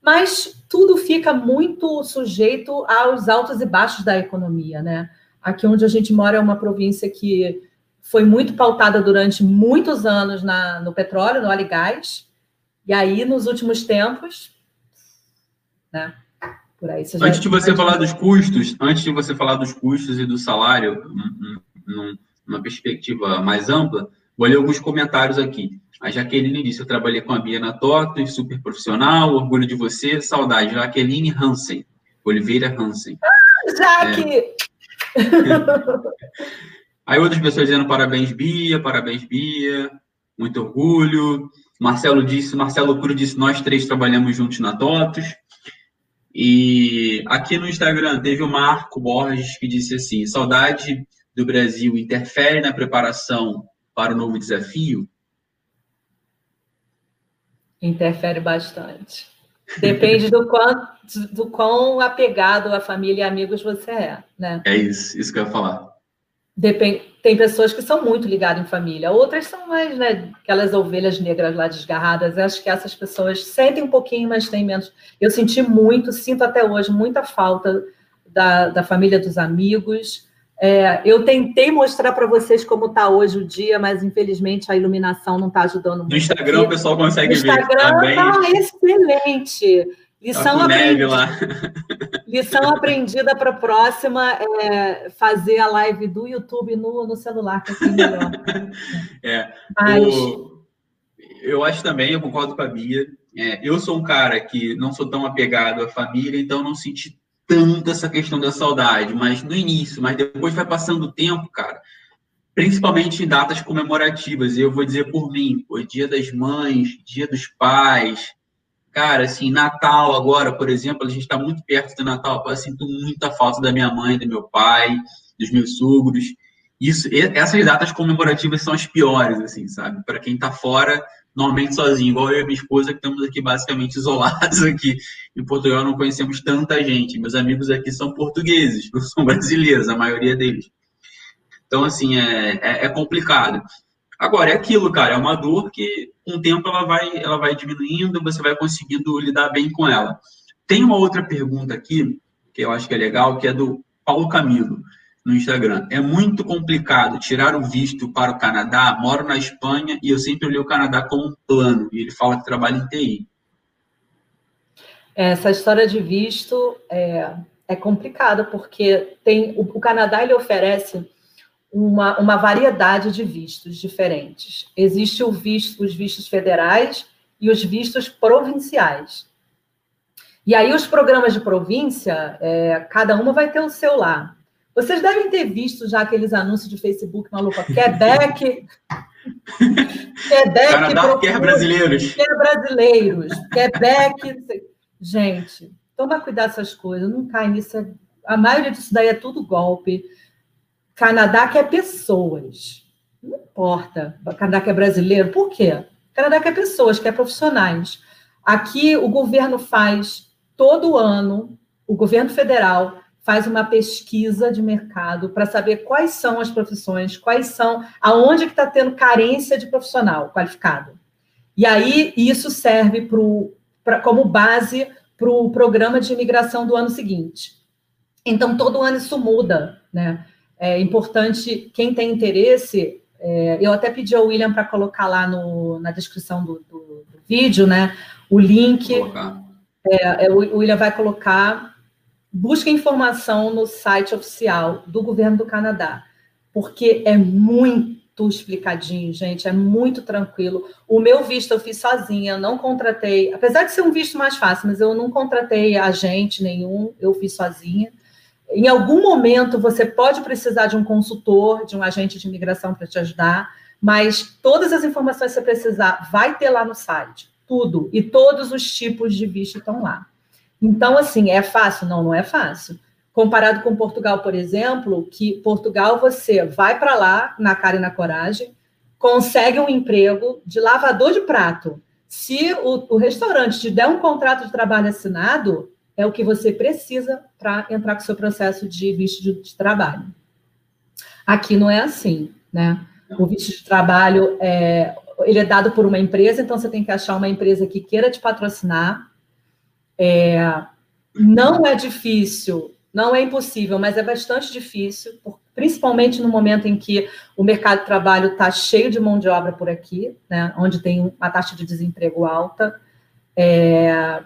[SPEAKER 2] Mas tudo fica muito sujeito aos altos e baixos da economia, né? Aqui onde a gente mora é uma província que foi muito pautada durante muitos anos na, no petróleo, no óleo e gás, e aí, nos últimos tempos, né?
[SPEAKER 1] Por aí você antes de você falar dos custos, antes de você falar dos custos e do salário, numa perspectiva mais ampla, vou ler alguns comentários aqui. A Jaqueline disse: Eu trabalhei com a Bia na Toto, super profissional, orgulho de você, saudade. Jaqueline Hansen, Oliveira Hansen.
[SPEAKER 2] Ah, Jaque! É.
[SPEAKER 1] Aí outras pessoas dizendo parabéns, Bia, parabéns, Bia, muito orgulho. Marcelo disse, Marcelo Cruz disse, nós três trabalhamos juntos na TOTOS. E aqui no Instagram teve o Marco Borges que disse assim: saudade do Brasil interfere na preparação para o novo desafio?
[SPEAKER 2] Interfere bastante. Depende do quanto, do quão apegado à família e amigos você é, né?
[SPEAKER 1] É isso, isso que eu ia falar.
[SPEAKER 2] Depende, tem pessoas que são muito ligadas em família, outras são mais, né, aquelas ovelhas negras lá desgarradas. Eu acho que essas pessoas sentem um pouquinho, mas têm menos. Eu senti muito, sinto até hoje muita falta da, da família, dos amigos. É, eu tentei mostrar para vocês como está hoje o dia, mas infelizmente a iluminação não está ajudando muito.
[SPEAKER 1] No Instagram aqui. o pessoal consegue ver. O
[SPEAKER 2] Instagram está excelente. Lição,
[SPEAKER 1] tá
[SPEAKER 2] aprendida, lição aprendida para a próxima é fazer a live do YouTube no, no celular, que é melhor.
[SPEAKER 1] É, Mas... o, eu acho também, eu concordo com a Bia. É, eu sou um cara que não sou tão apegado à família, então não senti tanto essa questão da saudade, mas no início, mas depois vai passando o tempo, cara, principalmente em datas comemorativas. Eu vou dizer por mim, o Dia das Mães, Dia dos Pais, Cara, assim, Natal agora, por exemplo, a gente está muito perto do Natal. Eu sinto muita falta da minha mãe, do meu pai, dos meus sogros. Isso, essas datas comemorativas são as piores, assim, sabe? Para quem está fora, normalmente sozinho, igual eu e minha esposa, que estamos aqui basicamente isolados aqui. Em Portugal não conhecemos tanta gente. Meus amigos aqui são portugueses, não são brasileiros, a maioria deles. Então, assim, é, é, é complicado. Agora, é aquilo, cara, é uma dor que com o tempo ela vai, ela vai diminuindo, você vai conseguindo lidar bem com ela. Tem uma outra pergunta aqui, que eu acho que é legal, que é do Paulo Camilo, no Instagram. É muito complicado tirar o visto para o Canadá, moro na Espanha e eu sempre olhei o Canadá como um plano, e ele fala que trabalha em TI.
[SPEAKER 2] Essa história de visto é, é complicada, porque tem o, o Canadá ele oferece uma, uma variedade de vistos diferentes. Existe o visto, os vistos federais e os vistos provinciais. E aí, os programas de província, é, cada uma vai ter o seu lá. Vocês devem ter visto já aqueles anúncios de Facebook maluco, Quebec.
[SPEAKER 1] Quebec. Canadá quer brasileiros.
[SPEAKER 2] Quer brasileiros. Quebec. Gente, toma cuidado essas coisas, não cai nisso. A maioria disso daí é tudo golpe. Canadá quer pessoas. Não importa. Canadá quer brasileiro. Por quê? Canadá quer pessoas, quer profissionais. Aqui o governo faz todo ano, o governo federal faz uma pesquisa de mercado para saber quais são as profissões, quais são, aonde que está tendo carência de profissional qualificado. E aí isso serve pro, pra, como base para o programa de imigração do ano seguinte. Então, todo ano isso muda, né? É importante, quem tem interesse, é, eu até pedi ao William para colocar lá no, na descrição do, do, do vídeo, né? O link. É, é, o William vai colocar. Busque informação no site oficial do governo do Canadá, porque é muito muito explicadinho, gente, é muito tranquilo. O meu visto eu fiz sozinha, não contratei, apesar de ser um visto mais fácil, mas eu não contratei agente nenhum, eu fiz sozinha. Em algum momento você pode precisar de um consultor, de um agente de imigração para te ajudar, mas todas as informações que você precisar vai ter lá no site, tudo, e todos os tipos de visto estão lá. Então, assim, é fácil? Não, não é fácil. Comparado com Portugal, por exemplo, que Portugal você vai para lá, na cara e na coragem, consegue um emprego de lavador de prato. Se o, o restaurante te der um contrato de trabalho assinado, é o que você precisa para entrar com o seu processo de visto de, de, trabalho. Aqui não é assim, né? O visto de trabalho é, ele é dado por uma empresa, então você tem que achar uma empresa que queira te patrocinar. É, não é difícil não é impossível, mas é bastante difícil, principalmente no momento em que o mercado de trabalho está cheio de mão de obra por aqui, né, onde tem uma taxa de desemprego alta. É,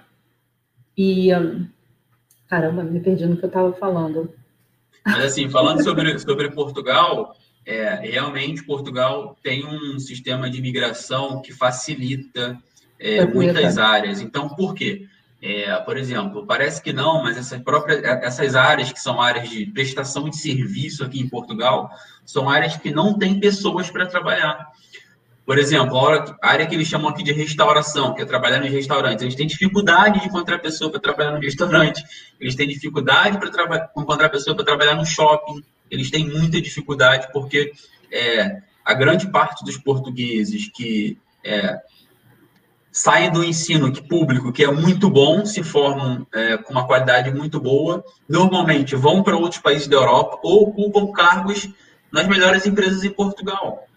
[SPEAKER 2] e. Caramba, me perdi no que eu estava falando.
[SPEAKER 1] Mas, assim, falando sobre, sobre Portugal, é, realmente Portugal tem um sistema de imigração que facilita é, muitas áreas. Então, por quê? É, por exemplo, parece que não, mas essas próprias essas áreas que são áreas de prestação de serviço aqui em Portugal são áreas que não têm pessoas para trabalhar. Por exemplo, a área que eles chamam aqui de restauração, que é trabalhar nos restaurantes, eles têm dificuldade de encontrar pessoa para trabalhar no restaurante, eles têm dificuldade para encontrar pessoa para trabalhar no shopping, eles têm muita dificuldade porque é, a grande parte dos portugueses que é, saem do ensino público, que é muito bom, se formam é, com uma qualidade muito boa, normalmente vão para outros países da Europa ou ocupam cargos nas melhores empresas em Portugal.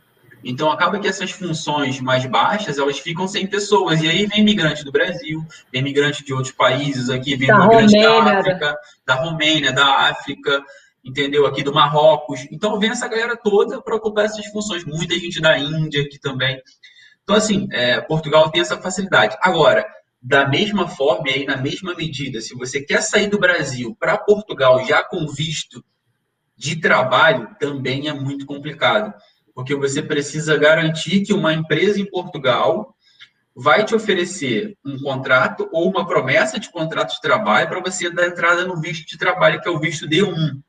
[SPEAKER 1] Então, acaba que essas funções mais baixas, elas ficam sem pessoas. E aí vem imigrante do Brasil, vem imigrante de outros países aqui, vem da imigrante Romênia, da África, da Romênia, da África, entendeu? Aqui do Marrocos. Então, vem essa galera toda para ocupar essas funções. Muita gente da Índia aqui também. Então, assim, é, Portugal tem essa facilidade. Agora, da mesma forma e aí na mesma medida, se você quer sair do Brasil para Portugal já com visto de trabalho, também é muito complicado, porque você precisa garantir que uma empresa em Portugal vai te oferecer um contrato ou uma promessa de contrato de trabalho para você dar entrada no visto de trabalho, que é o visto D1.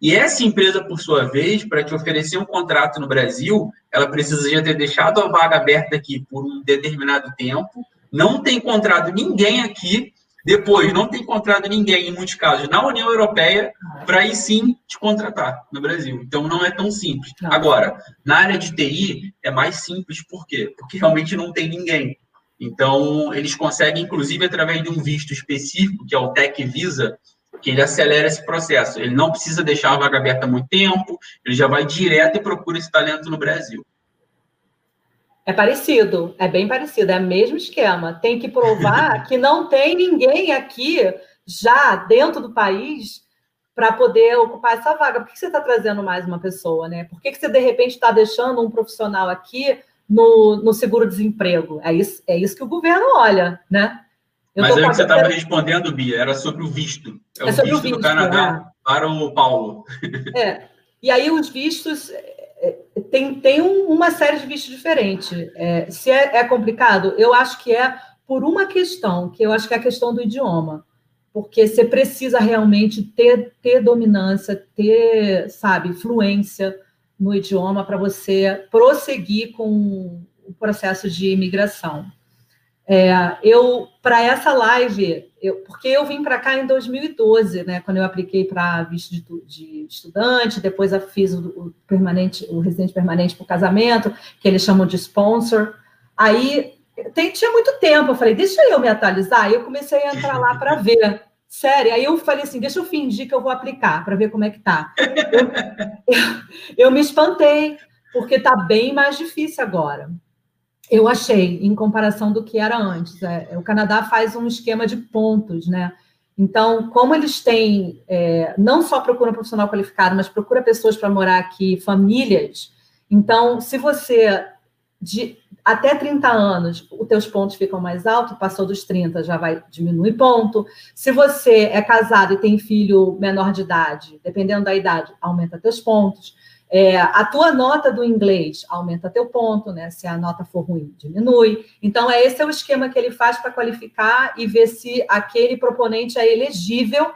[SPEAKER 1] E essa empresa, por sua vez, para te oferecer um contrato no Brasil, ela precisa já ter deixado a vaga aberta aqui por um determinado tempo, não tem encontrado ninguém aqui, depois não tem encontrado ninguém, em muitos casos, na União Europeia, para aí sim te contratar no Brasil. Então não é tão simples. Agora, na área de TI é mais simples, por quê? Porque realmente não tem ninguém. Então, eles conseguem, inclusive, através de um visto específico, que é o Tech Visa, que ele acelera esse processo. Ele não precisa deixar a vaga aberta muito tempo, ele já vai direto e procura esse talento no Brasil.
[SPEAKER 2] É parecido, é bem parecido, é o mesmo esquema. Tem que provar que não tem ninguém aqui já dentro do país para poder ocupar essa vaga. Por que você está trazendo mais uma pessoa, né? Por que você, de repente, está deixando um profissional aqui no, no seguro-desemprego? É isso, é isso que o governo olha, né?
[SPEAKER 1] Eu Mas aí o que você estava respondendo, Bia, era sobre o visto. É, é o visto, visto, do Canadá é. para o Paulo.
[SPEAKER 2] É. E aí os vistos tem, tem uma série de vistos diferentes. É, se é, é, complicado, eu acho que é por uma questão, que eu acho que é a questão do idioma. Porque você precisa realmente ter, ter dominância, ter, sabe, fluência no idioma para você prosseguir com o processo de imigração. É, eu, para essa live, eu, porque eu vim para cá em 2012, né, quando eu apliquei para visto de, de, estudante, depois fiz o, o permanente, o residente permanente para o casamento, que eles chamam de sponsor. Aí tem, tinha muito tempo, eu falei, deixa eu me atualizar. Aí eu comecei a entrar lá para ver. Sério, aí eu falei assim, deixa eu fingir que eu vou aplicar para ver como é que tá. Eu, eu, eu me espantei, porque tá bem mais difícil agora. Eu achei, em comparação do que era antes. É, o Canadá faz um esquema de pontos, né? Então, como eles têm, é, não só procura profissional qualificado, mas procura pessoas para morar aqui, famílias. Então, se você, de até 30 anos, os teus pontos ficam mais altos, passou dos 30, já vai diminuir ponto. Se você é casado e tem filho menor de idade, dependendo da idade, aumenta teus pontos. É, a tua nota do inglês aumenta teu ponto, né? Se a nota for ruim, diminui. Então, é esse é o esquema que ele faz para qualificar e ver se aquele proponente é elegível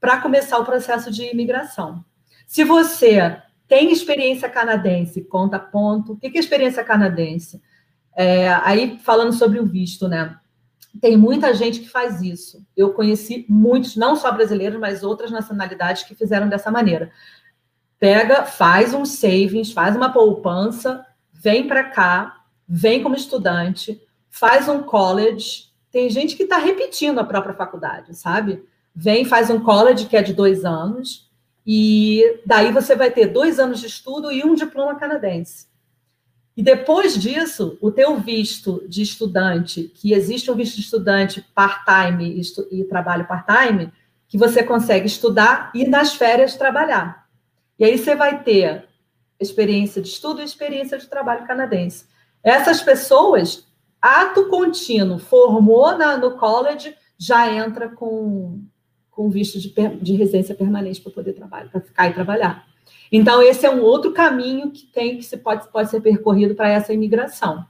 [SPEAKER 2] para começar o processo de imigração. Se você tem experiência canadense, conta ponto. O que é experiência canadense? É, aí, falando sobre o visto, né? Tem muita gente que faz isso. Eu conheci muitos, não só brasileiros, mas outras nacionalidades que fizeram dessa maneira. Pega, faz um savings, faz uma poupança, vem para cá, vem como estudante, faz um college. Tem gente que está repetindo a própria faculdade, sabe? Vem, faz um college que é de dois anos, e daí você vai ter dois anos de estudo e um diploma canadense. E depois disso, o teu visto de estudante, que existe um visto de estudante part-time e, trabalho part-time, que você consegue estudar e nas férias trabalhar. E aí você vai ter experiência de estudo e experiência de trabalho canadense. Essas pessoas, ato contínuo, formou na, no college, já entra com, com visto de, de residência permanente para poder trabalhar, para ficar e trabalhar. Então, esse é um outro caminho que tem que se pode, pode ser percorrido para essa imigração.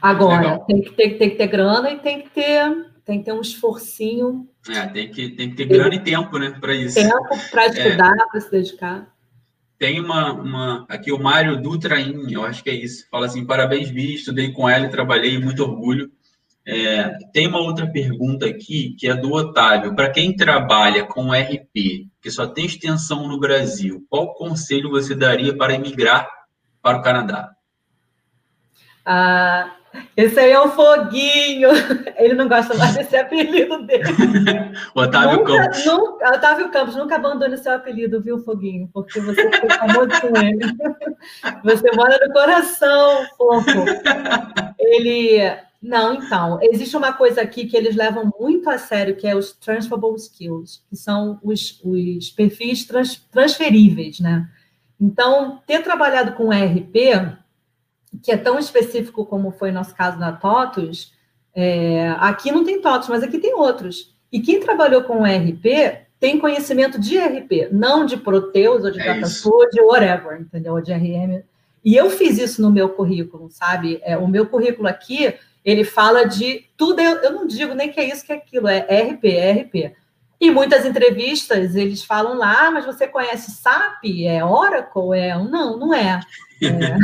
[SPEAKER 2] Agora, tem que, ter, tem que ter grana e tem que ter, tem que ter um esforcinho.
[SPEAKER 1] É, tem que, tem que ter grana e tempo, né, para isso.
[SPEAKER 2] Tempo para é. estudar, é, para se dedicar.
[SPEAKER 1] Tem uma, uma. Aqui o Mário Dutrain, eu acho que é isso. Fala assim: parabéns, Vi, estudei com ela e trabalhei, muito orgulho. É, tem uma outra pergunta aqui, que é do Otávio. Para quem trabalha com RP, que só tem extensão no Brasil, qual conselho você daria para emigrar para o Canadá?
[SPEAKER 2] Ah, esse aí é o Foguinho. Ele não gosta mais desse apelido dele.
[SPEAKER 1] Otávio nunca, Campos.
[SPEAKER 2] Nunca, Otávio Campos, nunca abandone seu apelido, viu, Foguinho? Porque você foi famoso com ele. Você mora no coração, fofo. Ele não, então, existe uma coisa aqui que eles levam muito a sério, que é os transferable skills, que são os, os perfis trans, transferíveis, né? Então, ter trabalhado com RP, que é tão específico como foi nosso caso na TOTUS, é, aqui não tem TOTUS, mas aqui tem outros. E quem trabalhou com RP tem conhecimento de RP, não de Proteus ou de é DataFood ou whatever, entendeu? Ou de RM. E eu fiz isso no meu currículo, sabe? É, o meu currículo aqui ele fala de tudo, eu, eu não digo nem que é isso, que é aquilo, é RP, é RP. Em muitas entrevistas, eles falam lá, ah, mas você conhece SAP? É Oracle? É... Não, não é. é.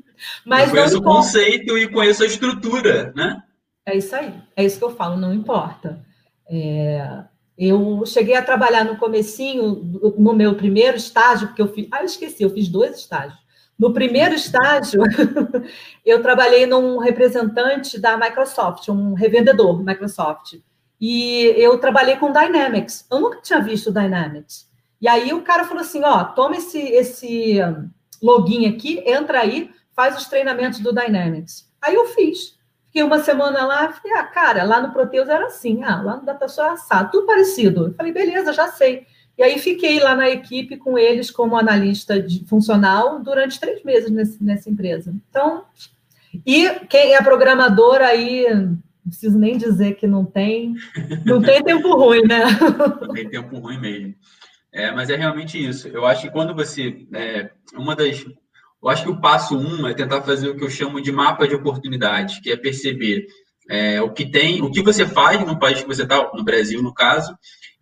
[SPEAKER 1] mas eu conheço o conceito e conheço a estrutura, né?
[SPEAKER 2] É isso aí, é isso que eu falo, não importa. É... Eu cheguei a trabalhar no comecinho, no meu primeiro estágio, porque eu fiz... Ah, eu esqueci, eu fiz dois estágios. No primeiro estágio, eu trabalhei num representante da Microsoft, um revendedor Microsoft. E eu trabalhei com Dynamics. Eu nunca tinha visto Dynamics. E aí o cara falou assim: ó, toma esse, esse login aqui, entra aí, faz os treinamentos do Dynamics. Aí eu fiz. Fiquei uma semana lá, falei, ah, cara, lá no Proteus era assim, ah, lá no DataShow é assado, tudo parecido. Eu falei, beleza, já sei. E aí fiquei lá na equipe com eles como analista de funcional durante três meses nesse, nessa empresa. Então, e quem é programador aí, não preciso nem dizer que não tem, não tem tempo ruim, né?
[SPEAKER 1] Não tem tempo ruim mesmo. É, mas é realmente isso. Eu acho que quando você. É, uma das. Eu acho que o passo um é tentar fazer o que eu chamo de mapa de oportunidades, que é perceber é, o que tem, o que você faz no país que você está, no Brasil, no caso,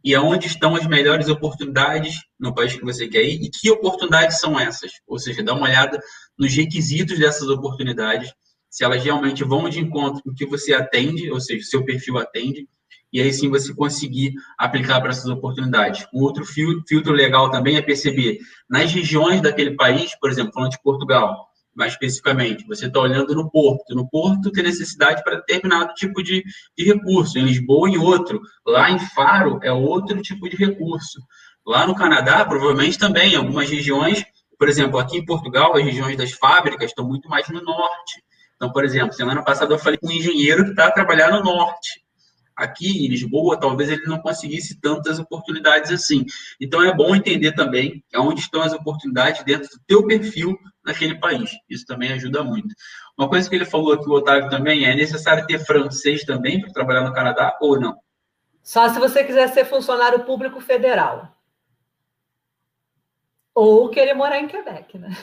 [SPEAKER 1] e aonde estão as melhores oportunidades no país que você quer ir e que oportunidades são essas. Ou seja, dá uma olhada nos requisitos dessas oportunidades, se elas realmente vão de encontro com o que você atende, ou seja, seu perfil atende, e aí sim você conseguir aplicar para essas oportunidades. Um outro filtro legal também é perceber nas regiões daquele país, por exemplo, falando de Portugal, mais especificamente, você está olhando no porto. No porto tem necessidade para determinado tipo de, de recurso, em Lisboa, em outro. Lá em Faro é outro tipo de recurso. Lá no Canadá, provavelmente também, algumas regiões, por exemplo, aqui em Portugal, as regiões das fábricas estão muito mais no norte. Então, por exemplo, semana passada eu falei com um engenheiro que está a trabalhar no norte aqui em Lisboa, talvez ele não conseguisse tantas oportunidades assim. Então é bom entender também onde estão as oportunidades dentro do teu perfil naquele país. Isso também ajuda muito. Uma coisa que ele falou aqui, o Otávio, também é necessário ter francês também para trabalhar no Canadá ou não?
[SPEAKER 2] Só se você quiser ser funcionário público federal. Ou querer morar em Quebec, né?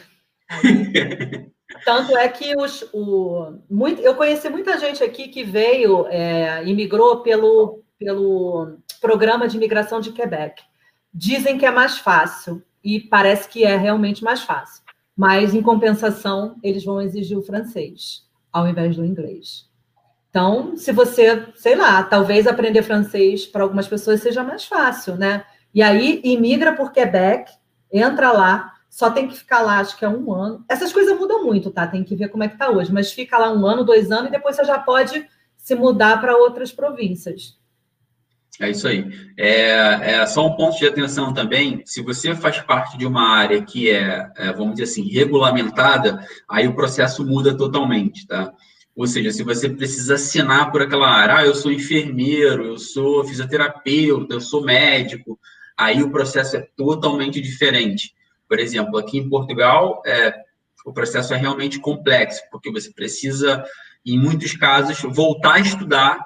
[SPEAKER 2] Tanto é que os, o, muito, eu conheci muita gente aqui que veio, é, imigrou pelo, pelo programa de imigração de Quebec. Dizem que é mais fácil, e parece que é realmente mais fácil. Mas, em compensação, eles vão exigir o francês, ao invés do inglês. Então, se você, sei lá, talvez aprender francês para algumas pessoas seja mais fácil, né? E aí, imigra por Quebec, entra lá, só tem que ficar lá, acho que é um ano. Essas coisas mudam muito, tá? Tem que ver como é que tá hoje. Mas fica lá um ano, dois anos, e depois você já pode se mudar para outras províncias.
[SPEAKER 1] É isso aí. É, é, só um ponto de atenção também. Se você faz parte de uma área que é, é, vamos dizer assim, regulamentada, aí o processo muda totalmente, tá? Ou seja, se você precisa assinar por aquela área, ah, eu sou enfermeiro, eu sou fisioterapeuta, eu sou médico, aí o processo é totalmente diferente. Por exemplo, aqui em Portugal, é, o processo é realmente complexo, porque você precisa, em muitos casos, voltar a estudar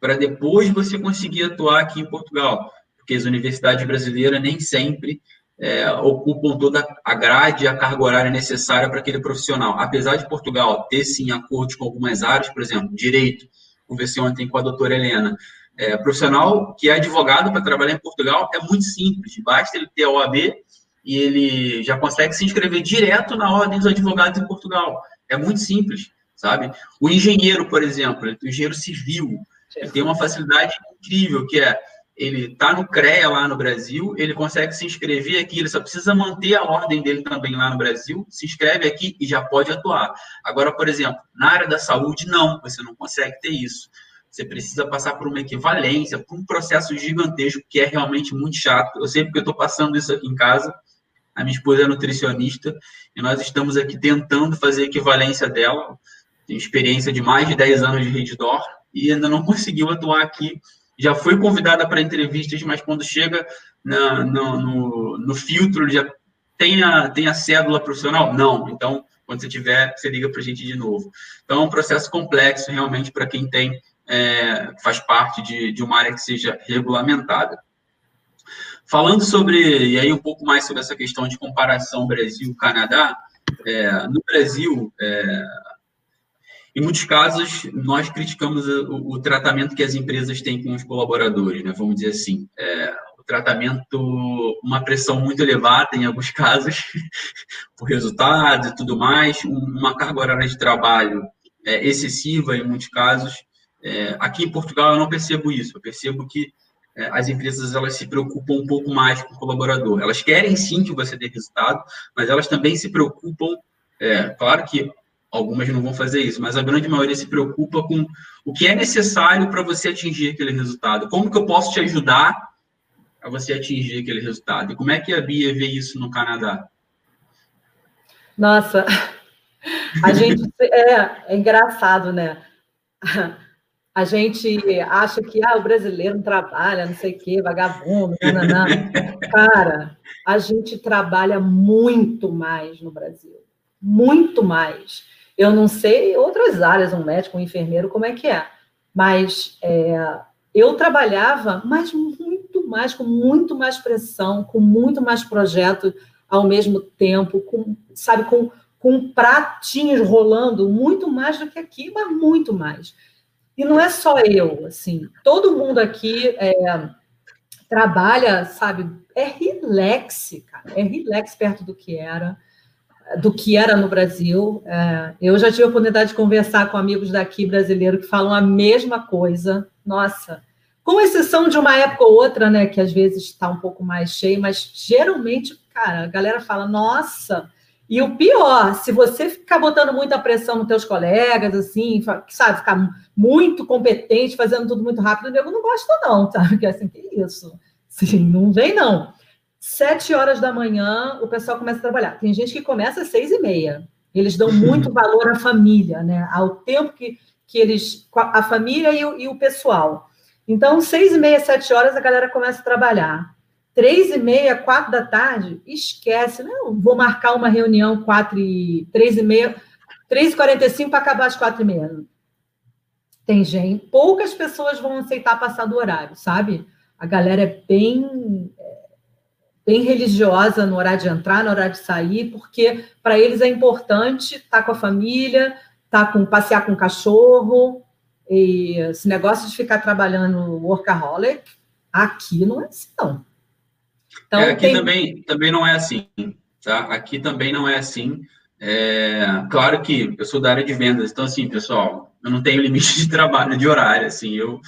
[SPEAKER 1] para depois você conseguir atuar aqui em Portugal, porque as universidades brasileiras nem sempre é, ocupam toda a grade e a carga horária necessária para aquele profissional. Apesar de Portugal ter, sim, acordos com algumas áreas, por exemplo, direito, conversei ontem com a doutora Helena, é, profissional que é advogado para trabalhar em Portugal é muito simples, basta ele ter a OAB e ele já consegue se inscrever direto na ordem dos advogados em Portugal. É muito simples, sabe? O engenheiro, por exemplo, o engenheiro civil, ele tem uma facilidade incrível, que é ele está no CREA lá no Brasil, ele consegue se inscrever aqui, ele só precisa manter a ordem dele também lá no Brasil, se inscreve aqui e já pode atuar. Agora, por exemplo, na área da saúde, não, você não consegue ter isso. Você precisa passar por uma equivalência, por um processo gigantesco que é realmente muito chato. Eu sei porque eu estou passando isso aqui em casa, a minha esposa é nutricionista e nós estamos aqui tentando fazer a equivalência dela. Tem experiência de mais de 10 anos de Redditor e ainda não conseguiu atuar aqui. Já foi convidada para entrevistas, mas quando chega na, no, no, no, filtro, já tem a, tem a cédula profissional? Não. Então, quando você tiver, você liga para a gente de novo. Então, é um processo complexo, realmente, para quem tem, é, faz parte de, de uma área que seja regulamentada. Falando sobre, e aí um pouco mais sobre essa questão de comparação Brasil-Canadá, é, no Brasil, é, em muitos casos, nós criticamos o, o, tratamento que as empresas têm com os colaboradores, né? vamos dizer assim. É, o tratamento, uma pressão muito elevada em alguns casos, por resultados e tudo mais, uma carga horária de trabalho é, excessiva em muitos casos. É, aqui em Portugal eu não percebo isso, eu percebo que as empresas elas se preocupam um pouco mais com o colaborador. Elas querem sim que você dê resultado, mas elas também se preocupam, é, claro que algumas não vão fazer isso, mas a grande maioria se preocupa com o que é necessário para você atingir aquele resultado. Como que eu posso te ajudar a você atingir aquele resultado? E como é que a Bia vê isso no Canadá?
[SPEAKER 2] Nossa, a gente é, é engraçado, né? A gente acha que ah, o brasileiro não trabalha, não sei o quê, vagabundo, nananã. Cara, a gente trabalha muito mais no Brasil. Muito mais. Eu não sei outras áreas, um médico, um enfermeiro, como é que é. Mas é, eu trabalhava, mas muito mais, com muito mais pressão, com muito mais projeto ao mesmo tempo, com, sabe, com, com pratinhos rolando, muito mais do que aqui, mas muito mais. E não é só eu, assim, todo mundo aqui é, trabalha, sabe, é relax, cara, é relax perto do que era, do que era no Brasil. É, eu já tive a oportunidade de conversar com amigos daqui brasileiros que falam a mesma coisa. Nossa, com exceção de uma época ou outra, né, que às vezes está um pouco mais cheio, mas geralmente, cara, a galera fala, nossa, e o pior, se você ficar botando muita pressão nos teus colegas, assim, sabe, ficar muito competente, fazendo tudo muito rápido, eu não gosto não, sabe? Porque assim, que isso? Sim, não vem não. Sete horas da manhã, o pessoal começa a trabalhar. Tem gente que começa às seis e meia. Eles dão muito valor à família, né? Ao tempo que, que eles... A família e o, e o pessoal. Então, seis e meia, sete horas, a galera começa a trabalhar três e meia, quatro da tarde, esquece, não, vou marcar uma reunião quatro e três e meia, três e quarenta e cinco para acabar às quatro e meia. Tem gente, poucas pessoas vão aceitar passar do horário, sabe? A galera é bem, é, bem religiosa no horário de entrar, no horário de sair, porque para eles é importante estar tá com a família, estar tá com passear com o cachorro. E esse negócio de ficar trabalhando workaholic, aqui não é assim, não.
[SPEAKER 1] Então, é, aqui tem... também, também não é assim, tá? Aqui também não é assim. É, claro que eu sou da área de vendas, então assim, pessoal, eu não tenho limite de trabalho, de horário, assim, eu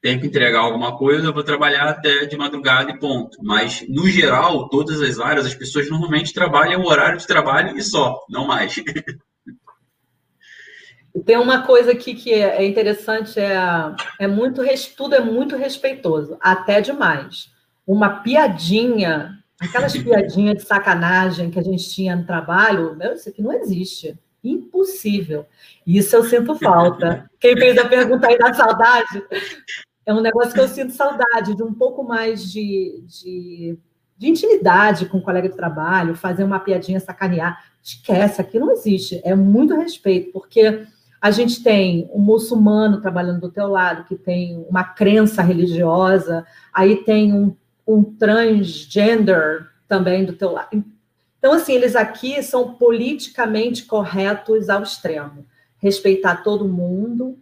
[SPEAKER 1] tenho que entregar alguma coisa, eu vou trabalhar até de madrugada e ponto. Mas, no geral, todas as áreas, as pessoas normalmente trabalham o horário de trabalho e só, não mais.
[SPEAKER 2] Tem uma coisa aqui que é, é interessante, é, é muito, tudo é muito respeitoso, até demais. Uma piadinha, aquelas piadinhas de sacanagem que a gente tinha no trabalho, meu, isso aqui não existe. Impossível. Isso eu sinto falta. Quem fez a pergunta aí da saudade, é um negócio que eu sinto saudade de um pouco mais de, de, de intimidade com o colega de trabalho, fazer uma piadinha, sacanear. Esquece, aqui não existe. É muito respeito, porque a gente tem um muçulmano trabalhando do teu lado, que tem uma crença religiosa, aí tem um, um transgender também do teu lado. Então, assim, eles aqui são politicamente corretos ao extremo. Respeitar todo mundo,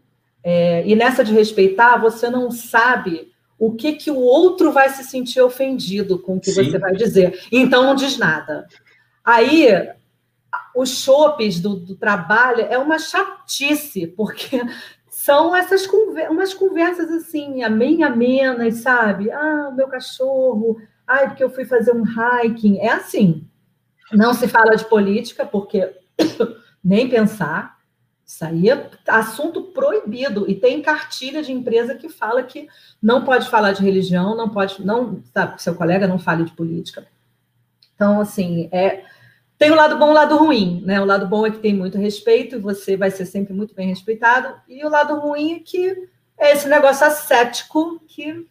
[SPEAKER 2] é, e nessa de respeitar, você não sabe o que, que o outro vai se sentir ofendido com o que Sim. você vai dizer. Então não diz nada. Aí, os chopes do, do trabalho é uma chatice, porque são essas conver umas conversas assim, amém, amenas, sabe? Ah, meu cachorro, ai, porque eu fui fazer um hiking. É assim. Não se fala de política, porque nem pensar. Isso aí é assunto proibido. E tem cartilha de empresa que fala que não pode falar de religião, não pode, não, sabe, seu colega não fale de política. Então, assim, é, tem o um lado bom e o um lado ruim, né? O lado bom é que tem muito respeito você vai ser sempre muito bem respeitado. E o lado ruim é que é esse negócio ascético que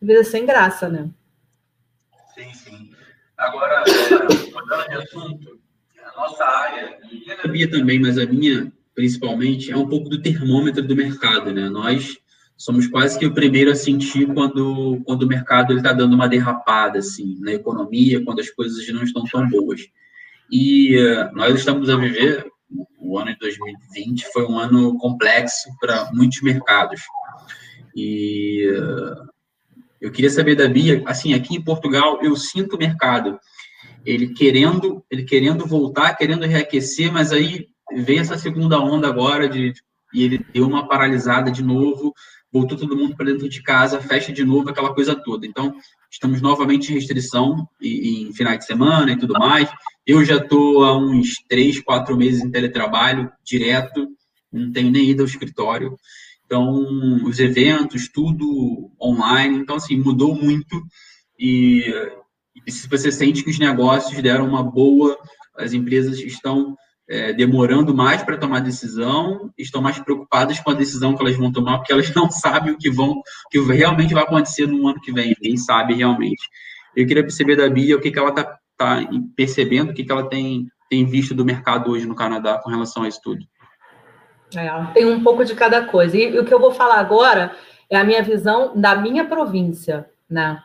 [SPEAKER 2] vira sem graça, né?
[SPEAKER 1] Sim, sim. Agora, mudando de assunto, a nossa área, e a Bia também, mas a minha principalmente, é um pouco do termômetro do mercado, né? Nós somos quase que o primeiro a sentir quando, quando o mercado está dando uma derrapada, assim, na economia, quando as coisas não estão tão boas. E uh, nós estamos a viver, o ano de 2020 foi um ano complexo para muitos mercados. E uh, eu queria saber da Bia, assim, aqui em Portugal, eu sinto o mercado, ele querendo, ele querendo voltar, querendo reaquecer, mas aí vem essa segunda onda agora de, e ele deu uma paralisada de novo, voltou todo mundo para dentro de casa, fecha de novo, aquela coisa toda. Então, estamos novamente em restrição em, em finais de semana e tudo mais. Eu já estou há uns três, quatro meses em teletrabalho direto, não tenho nem ido ao escritório. Então, os eventos, tudo online. Então, assim, mudou muito. E, e se você sente que os negócios deram uma boa, as empresas estão é, demorando mais para tomar decisão, estão mais preocupadas com a decisão que elas vão tomar, porque elas não sabem o que vão, que realmente vai acontecer no ano que vem, ninguém sabe realmente. Eu queria perceber da Bia o que, que ela está tá percebendo, o que, que ela tem, tem visto do mercado hoje no Canadá com relação a isso tudo.
[SPEAKER 2] É, tem um pouco de cada coisa. E, e o que eu vou falar agora é a minha visão da minha província, né?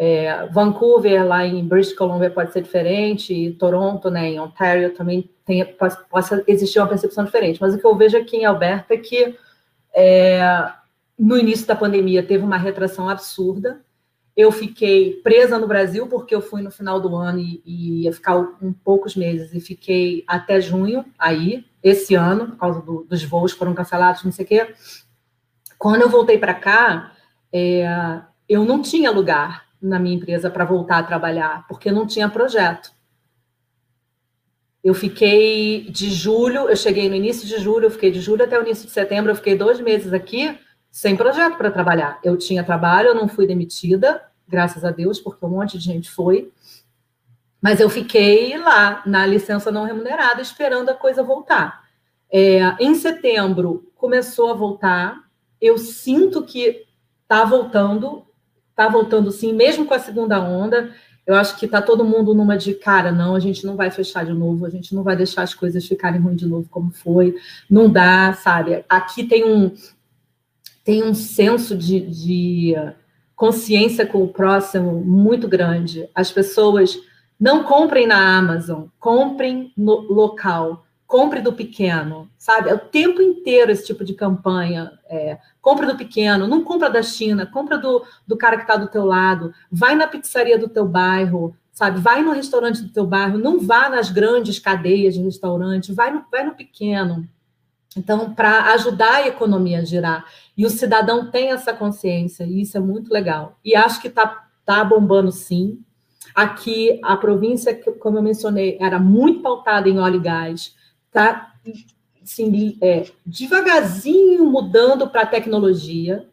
[SPEAKER 2] É, Vancouver, lá em British Columbia, pode ser diferente, e Toronto, né, em Ontario, também tem, possa existir uma percepção diferente. Mas o que eu vejo aqui em Alberta é que é, no início da pandemia teve uma retração absurda. Eu fiquei presa no Brasil porque eu fui no final do ano e, e ia ficar um poucos meses e fiquei até junho aí, esse ano, por causa do, dos voos foram cancelados, não sei o quê. Quando eu voltei para cá, é, eu não tinha lugar na minha empresa para voltar a trabalhar, porque não tinha projeto. Eu fiquei de julho, eu cheguei no início de julho, eu fiquei de julho até o início de setembro, eu fiquei dois meses aqui sem projeto para trabalhar. Eu tinha trabalho, eu não fui demitida, graças a Deus, porque um monte de gente foi. Mas eu fiquei lá, na licença não remunerada, esperando a coisa voltar. É, em setembro, começou a voltar. Eu sinto que está voltando, está voltando sim, mesmo com a segunda onda. Eu acho que está todo mundo numa de cara, não, a gente não vai fechar de novo, a gente não vai deixar as coisas ficarem ruins de novo como foi, não dá, sabe? Aqui tem um tem um senso de, de consciência com o próximo muito grande. As pessoas não comprem na Amazon, comprem no local, compre do pequeno, sabe? É o tempo inteiro esse tipo de campanha. É, compra do pequeno, não compra da China, compra do, do cara que está do teu lado, vai na pizzaria do teu bairro, sabe? Vai no restaurante do teu bairro, não vá nas grandes cadeias de restaurante, vai no, vai no pequeno. Então, para ajudar a economia a girar. E o cidadão tem essa consciência, e isso é muito legal. E acho que está tá bombando sim. Aqui, a província, como eu mencionei, era muito pautada em óleo e gás, está assim, é, devagarzinho mudando para a tecnologia.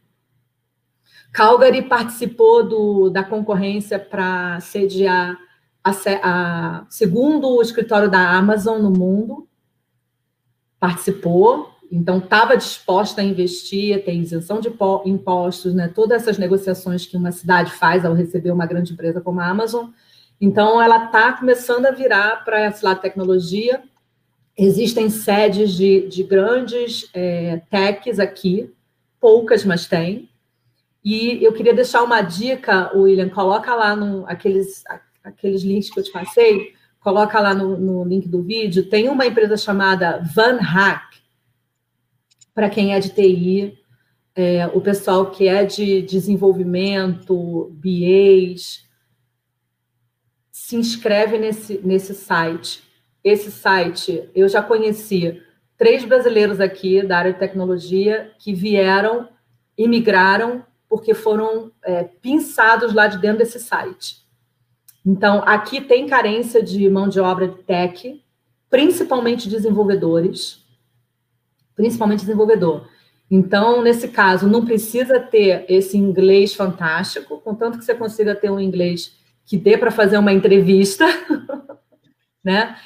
[SPEAKER 2] Calgary participou do, da concorrência para sediar a, a, segundo o escritório da Amazon no mundo, participou, então estava disposta a investir, tem isenção de impostos, né, todas essas negociações que uma cidade faz ao receber uma grande empresa como a Amazon. Então, ela está começando a virar para esse lado tecnologia. Existem sedes de, de grandes é, techs aqui, poucas, mas tem. E eu queria deixar uma dica, William, coloca lá no, aqueles, aqueles links que eu te passei, coloca lá no, no link do vídeo, tem uma empresa chamada Van Hack, para quem é de TI, é, o pessoal que é de desenvolvimento, BAs, se inscreve nesse, nesse site. Esse site, eu já conheci três brasileiros aqui da área de tecnologia que vieram, imigraram, porque foram é, pinçados lá de dentro desse site. Então, aqui tem carência de mão de obra de tech, principalmente desenvolvedores, principalmente desenvolvedor. Então, nesse caso, não precisa ter esse inglês fantástico, contanto que você consiga ter um inglês que dê para fazer uma entrevista, né?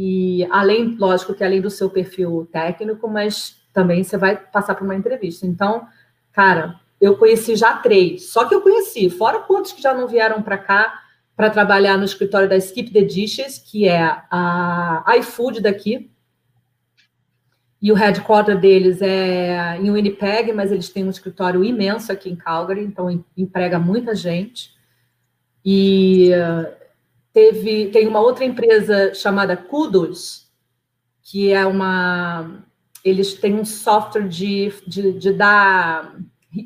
[SPEAKER 2] E além, lógico que além do seu perfil técnico, mas também você vai passar por uma entrevista. Então, cara, eu conheci já três, só que eu conheci, fora quantos que já não vieram para cá, para trabalhar no escritório da Skip the Dishes, que é a iFood daqui. E o headquarter deles é em Winnipeg, mas eles têm um escritório imenso aqui em Calgary, então emprega muita gente. E teve, tem uma outra empresa chamada Kudos, que é uma. Eles têm um software de, de, de dar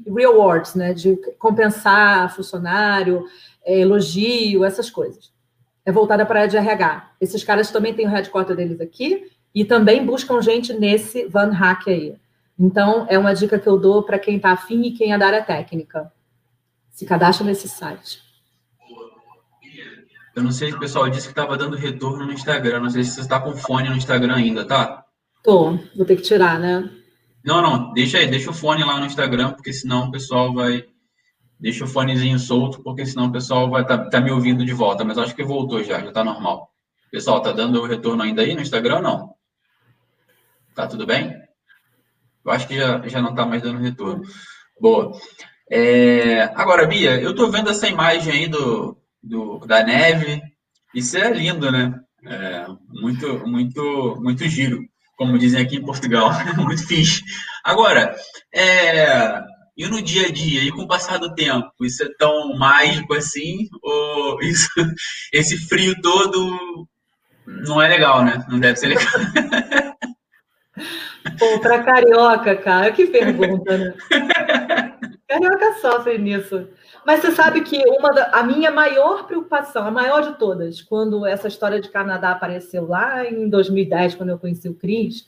[SPEAKER 2] rewards, né? De compensar funcionário, é, elogio, essas coisas. É voltada para a área de RH. Esses caras também têm o headquarter deles aqui e também buscam gente nesse Van Hack aí. Então, é uma dica que eu dou para quem está afim e quem é da área técnica. Se cadastra nesse site.
[SPEAKER 1] Eu não sei se o pessoal disse que estava dando retorno no Instagram. Não sei se você está com fone no Instagram ainda, tá?
[SPEAKER 2] Tô, vou ter que tirar, né?
[SPEAKER 1] Não, não, deixa aí, deixa o fone lá no Instagram, porque senão o pessoal vai Deixa o fonezinho solto, porque senão o pessoal vai estar tá, tá me ouvindo de volta. Mas acho que voltou já, já está normal. Pessoal, tá dando o retorno ainda aí no Instagram ou não? Tá tudo bem? Eu acho que já, já não está mais dando retorno. Boa. É, agora, Bia, eu estou vendo essa imagem aí do, do, da neve. Isso é lindo, né? É, muito, muito, muito giro, como dizem aqui em Portugal. muito fixe. Agora, é, e no dia a dia, e com o passar do tempo, isso é tão mágico assim? Ou isso, esse frio todo não é legal, né? Não deve ser legal.
[SPEAKER 2] Pô, para carioca, cara, que pergunta, né? Carioca sofre nisso. Mas você sabe que uma da, a minha maior preocupação, a maior de todas, quando essa história de Canadá apareceu lá em 2010, quando eu conheci o Cris,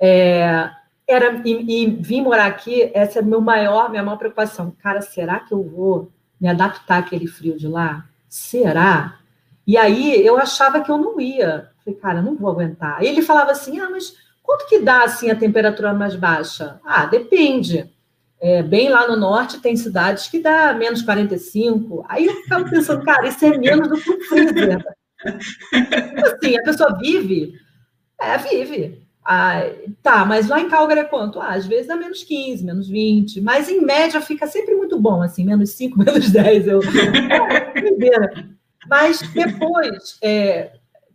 [SPEAKER 2] é, era e, e vim morar aqui, essa é meu maior, minha maior preocupação. Cara, será que eu vou me adaptar àquele frio de lá? Será? E aí eu achava que eu não ia. Falei, cara, não vou aguentar. E ele falava assim: ah, mas quanto que dá assim a temperatura mais baixa? Ah, depende. É, bem lá no norte tem cidades que dá menos 45. Aí eu ficava pensando, cara, isso é menos do que o freezer. assim, a pessoa vive? É, vive. Ah, tá, mas lá em Calgary é quanto? Ah, às vezes dá menos 15, menos 20, mas em média fica sempre muito bom, assim, menos 5, menos 10. Eu... É, mas depois, é,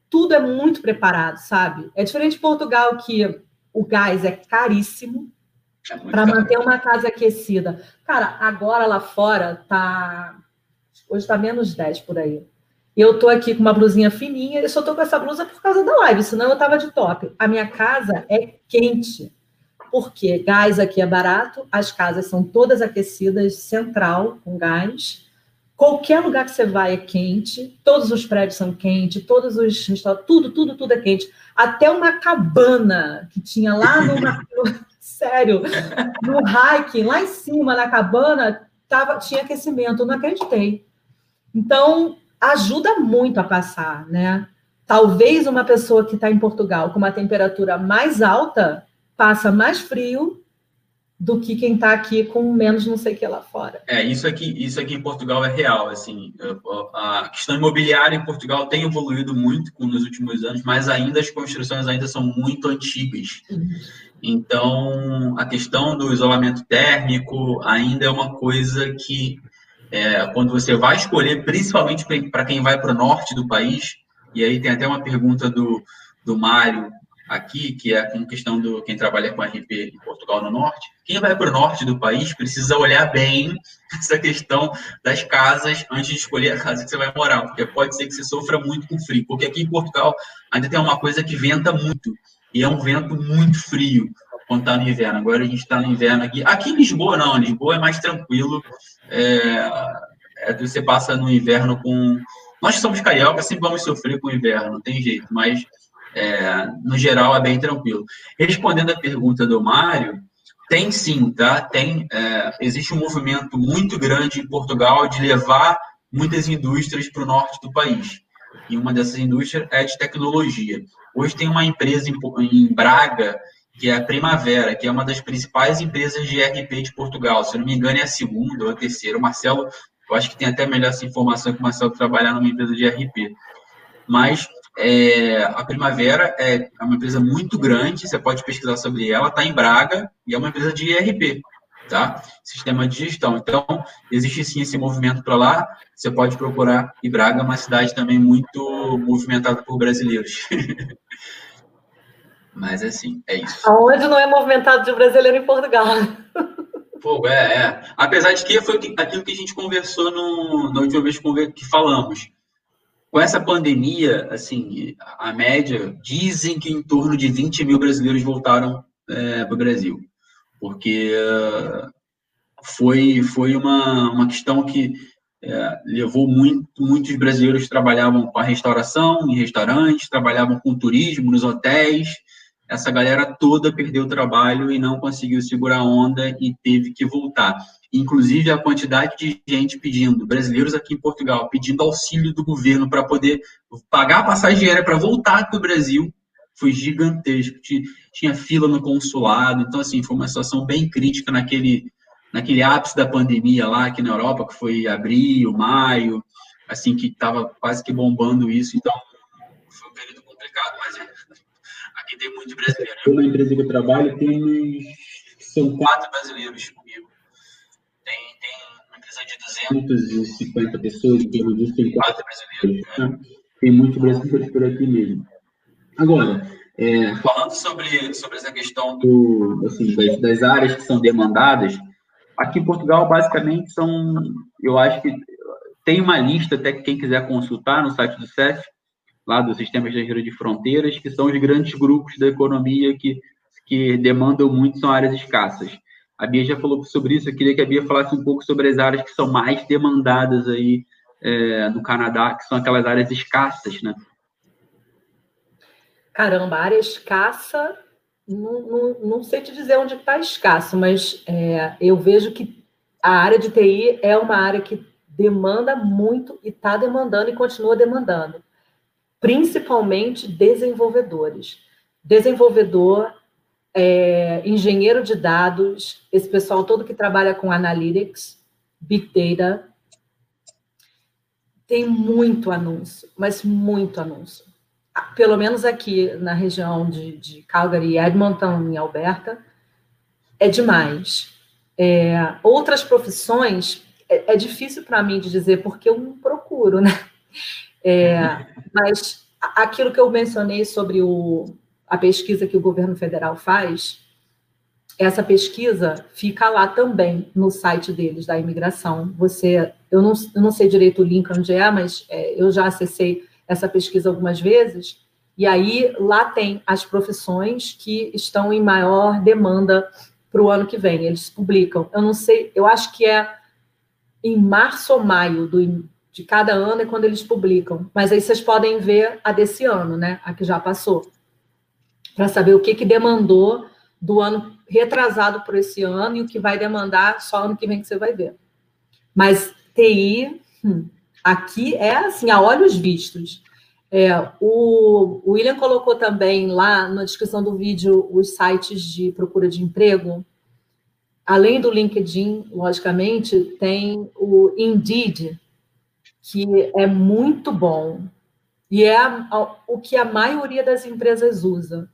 [SPEAKER 2] tudo é muito preparado, sabe? É diferente de Portugal, que o gás é caríssimo, para manter uma casa aquecida. Cara, agora lá fora tá. Hoje tá menos 10 por aí. E eu tô aqui com uma blusinha fininha, eu só tô com essa blusa por causa da live, senão eu tava de top. A minha casa é quente. Porque gás aqui é barato, as casas são todas aquecidas, central, com gás. Qualquer lugar que você vai é quente, todos os prédios são quentes, todos os tudo, tudo, tudo é quente. Até uma cabana que tinha lá no, sério, no hiking, lá em cima na cabana, tava, tinha aquecimento, não acreditei. Então, ajuda muito a passar, né? Talvez uma pessoa que está em Portugal com uma temperatura mais alta passa mais frio do que quem está aqui com menos não sei o que lá fora.
[SPEAKER 1] É, isso aqui, isso aqui em Portugal é real, assim, a questão imobiliária em Portugal tem evoluído muito nos últimos anos, mas ainda as construções ainda são muito antigas. Então, a questão do isolamento térmico ainda é uma coisa que, é, quando você vai escolher, principalmente para quem vai para o norte do país, e aí tem até uma pergunta do, do Mário aqui, que é com questão do quem trabalha com RP em Portugal no norte, quem vai para o norte do país precisa olhar bem essa questão das casas antes de escolher a casa que você vai morar, porque pode ser que você sofra muito com frio, porque aqui em Portugal ainda tem uma coisa que venta muito, e é um vento muito frio quando está no inverno. Agora a gente está no inverno aqui. Aqui em Lisboa não, Lisboa é mais tranquilo, é, é, você passa no inverno com... Nós que somos carioca sempre vamos sofrer com o inverno, não tem jeito, mas é, no geral, é bem tranquilo. Respondendo a pergunta do Mário, tem sim, tá? Tem, é, existe um movimento muito grande em Portugal de levar muitas indústrias para o norte do país. E uma dessas indústrias é de tecnologia. Hoje tem uma empresa em, em Braga, que é a Primavera, que é uma das principais empresas de RP de Portugal. Se eu não me engano, é a segunda ou a terceira. O Marcelo, eu acho que tem até melhor essa informação que o Marcelo trabalhar numa empresa de RP. Mas é, a Primavera é uma empresa muito grande, você pode pesquisar sobre ela, está em Braga e é uma empresa de ERP, tá? Sistema de gestão. Então, existe sim esse movimento para lá, você pode procurar. E Braga é uma cidade também muito movimentada por brasileiros. Mas, assim, é isso.
[SPEAKER 2] Aonde não é movimentado de brasileiro em Portugal?
[SPEAKER 1] Fogo, é, é. Apesar de que foi aquilo que a gente conversou no, na última vez que falamos com essa pandemia, assim, a média, dizem que em torno de 20 mil brasileiros voltaram é, para o Brasil, porque uh, foi, foi uma, uma questão que é, levou muito, muitos brasileiros trabalhavam com a restauração, em restaurantes, trabalhavam com turismo, nos hotéis, essa galera toda perdeu o trabalho e não conseguiu segurar a onda e teve que voltar. Inclusive, a quantidade de gente pedindo, brasileiros aqui em Portugal, pedindo auxílio do governo para poder pagar a passagem aérea para voltar para o Brasil, foi gigantesco. Tinha fila no consulado. Então, assim, foi uma situação bem crítica naquele, naquele ápice da pandemia lá aqui na Europa, que foi abril, maio, assim, que estava quase que bombando isso. Então, foi um período complicado, mas aqui tem muito brasileiro.
[SPEAKER 3] Na empresa que eu trabalho, tem
[SPEAKER 1] são quatro brasileiros comigo. 250 pessoas, em torno tem quatro brasileiros. Né?
[SPEAKER 3] Tem muito brasileiro por aqui mesmo. Agora,
[SPEAKER 1] é, falando sobre, sobre essa questão do,
[SPEAKER 3] assim, das, das, áreas que são demandadas, aqui em Portugal, basicamente, são, eu acho que tem uma lista, até que quem quiser consultar no site do CEF, lá do Sistema Estrangeiro de Fronteiras, que são os grandes grupos da economia que, que demandam muito, são áreas escassas. A Bia já falou sobre isso, eu queria que a Bia falasse um pouco sobre as áreas que são mais demandadas aí é, no Canadá, que são aquelas áreas escassas, né?
[SPEAKER 2] Caramba, área escassa, não, não, não sei te dizer onde está escasso, mas é, eu vejo que a área de TI é uma área que demanda muito e está demandando e continua demandando principalmente desenvolvedores. Desenvolvedor, é, engenheiro de dados, esse pessoal todo que trabalha com analytics, big data, tem muito anúncio, mas muito anúncio. Pelo menos aqui na região de, de Calgary e Edmonton, em Alberta, é demais. É, outras profissões, é, é difícil para mim de dizer, porque eu não procuro, né? É, mas aquilo que eu mencionei sobre o, a pesquisa que o governo federal faz, essa pesquisa fica lá também no site deles, da imigração. Você, eu não, eu não sei direito o link onde é, mas é, eu já acessei essa pesquisa algumas vezes, e aí lá tem as profissões que estão em maior demanda para o ano que vem. Eles publicam. Eu não sei, eu acho que é em março ou maio do, de cada ano é quando eles publicam. Mas aí vocês podem ver a desse ano, né? A que já passou. Para saber o que, que demandou do ano retrasado por esse ano e o que vai demandar só ano que vem que você vai ver. Mas TI, hum, aqui é assim, a olhos vistos. É, o, o William colocou também lá na descrição do vídeo os sites de procura de emprego. Além do LinkedIn, logicamente, tem o Indeed, que é muito bom. E é a, a, o que a maioria das empresas usa.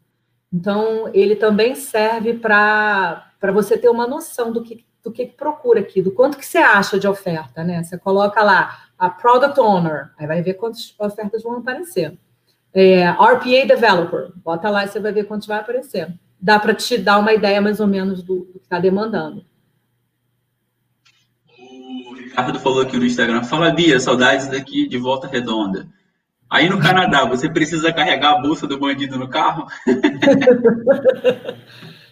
[SPEAKER 2] Então, ele também serve para você ter uma noção do que, do que procura aqui, do quanto que você acha de oferta, né? Você coloca lá a Product Owner, aí vai ver quantas ofertas vão aparecer. É, RPA Developer, bota lá e você vai ver quantos vai aparecer. Dá para te dar uma ideia mais ou menos do, do que está demandando.
[SPEAKER 1] O Ricardo falou aqui no Instagram, fala Bia, saudades daqui de Volta Redonda. Aí no Canadá, você precisa carregar a bolsa do bandido no carro?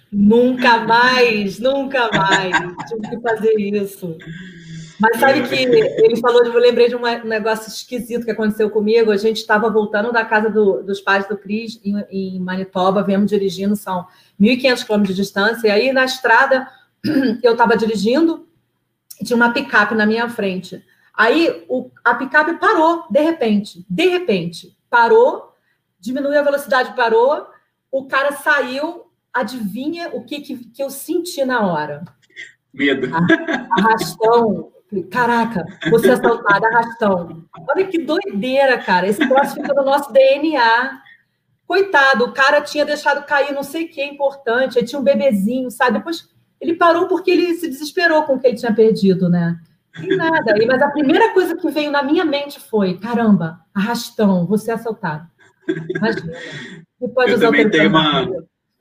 [SPEAKER 2] nunca mais, nunca mais. Tive que fazer isso. Mas sabe que ele falou, eu lembrei de um negócio esquisito que aconteceu comigo. A gente estava voltando da casa do, dos pais do Cris em, em Manitoba, viemos dirigindo, são 1.500 quilômetros de distância. E aí na estrada eu estava dirigindo tinha uma picape na minha frente. Aí o, a picape parou, de repente. De repente, parou, diminuiu a velocidade, parou. O cara saiu. Adivinha o que, que, que eu senti na hora?
[SPEAKER 1] Medo.
[SPEAKER 2] Arrastão. Caraca, você assaltada, arrastão. Olha que doideira, cara. Esse troço fica no nosso DNA. Coitado, o cara tinha deixado cair não sei o que é importante, aí tinha um bebezinho, sabe? Depois ele parou porque ele se desesperou com o que ele tinha perdido, né? Nada. Mas a primeira coisa que veio na minha mente foi: caramba, arrastão, você é assaltado. Imagina.
[SPEAKER 1] pode eu também tenho uma.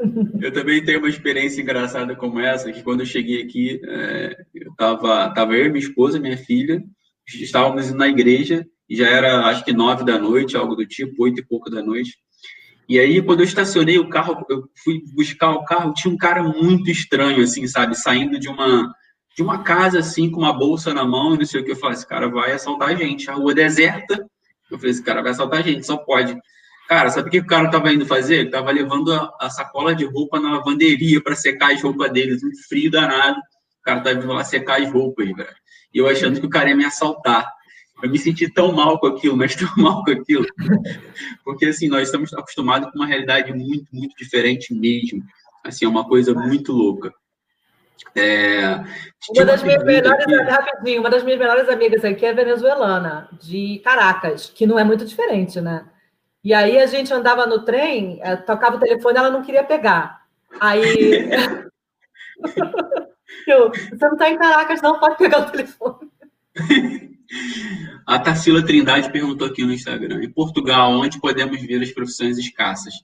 [SPEAKER 1] Eu também tenho uma experiência engraçada como essa, que quando eu cheguei aqui, é, eu tava, tava eu, minha esposa, minha filha, estávamos na igreja, e já era acho que nove da noite, algo do tipo, oito e pouco da noite. E aí, quando eu estacionei o carro, eu fui buscar o carro, tinha um cara muito estranho, assim, sabe, saindo de uma de uma casa assim, com uma bolsa na mão, e não sei o que. Eu falei, esse cara vai assaltar a gente. A rua deserta. Eu falei, esse cara vai assaltar a gente, só pode. Cara, sabe o que o cara estava indo fazer? Ele estava levando a, a, sacola de roupa na lavanderia para secar as roupas deles, um frio danado. O cara estava indo lá secar as roupas, velho. E eu achando que o cara ia me assaltar. Eu me senti tão mal com aquilo, mas tão mal com aquilo. Porque, assim, nós estamos acostumados com uma realidade muito, muito diferente mesmo. Assim, é uma coisa muito louca.
[SPEAKER 2] É, uma das minhas melhores, aqui... uma das minhas melhores amigas aqui é venezuelana, de Caracas, que não é muito diferente, né? E aí a gente andava no trem, eh, tocava o telefone, ela não queria pegar. Aí eu, você não está em Caracas, não pode pegar o telefone.
[SPEAKER 1] A Tarsila Trindade perguntou aqui no Instagram: em Portugal, onde podemos ver as profissões escassas?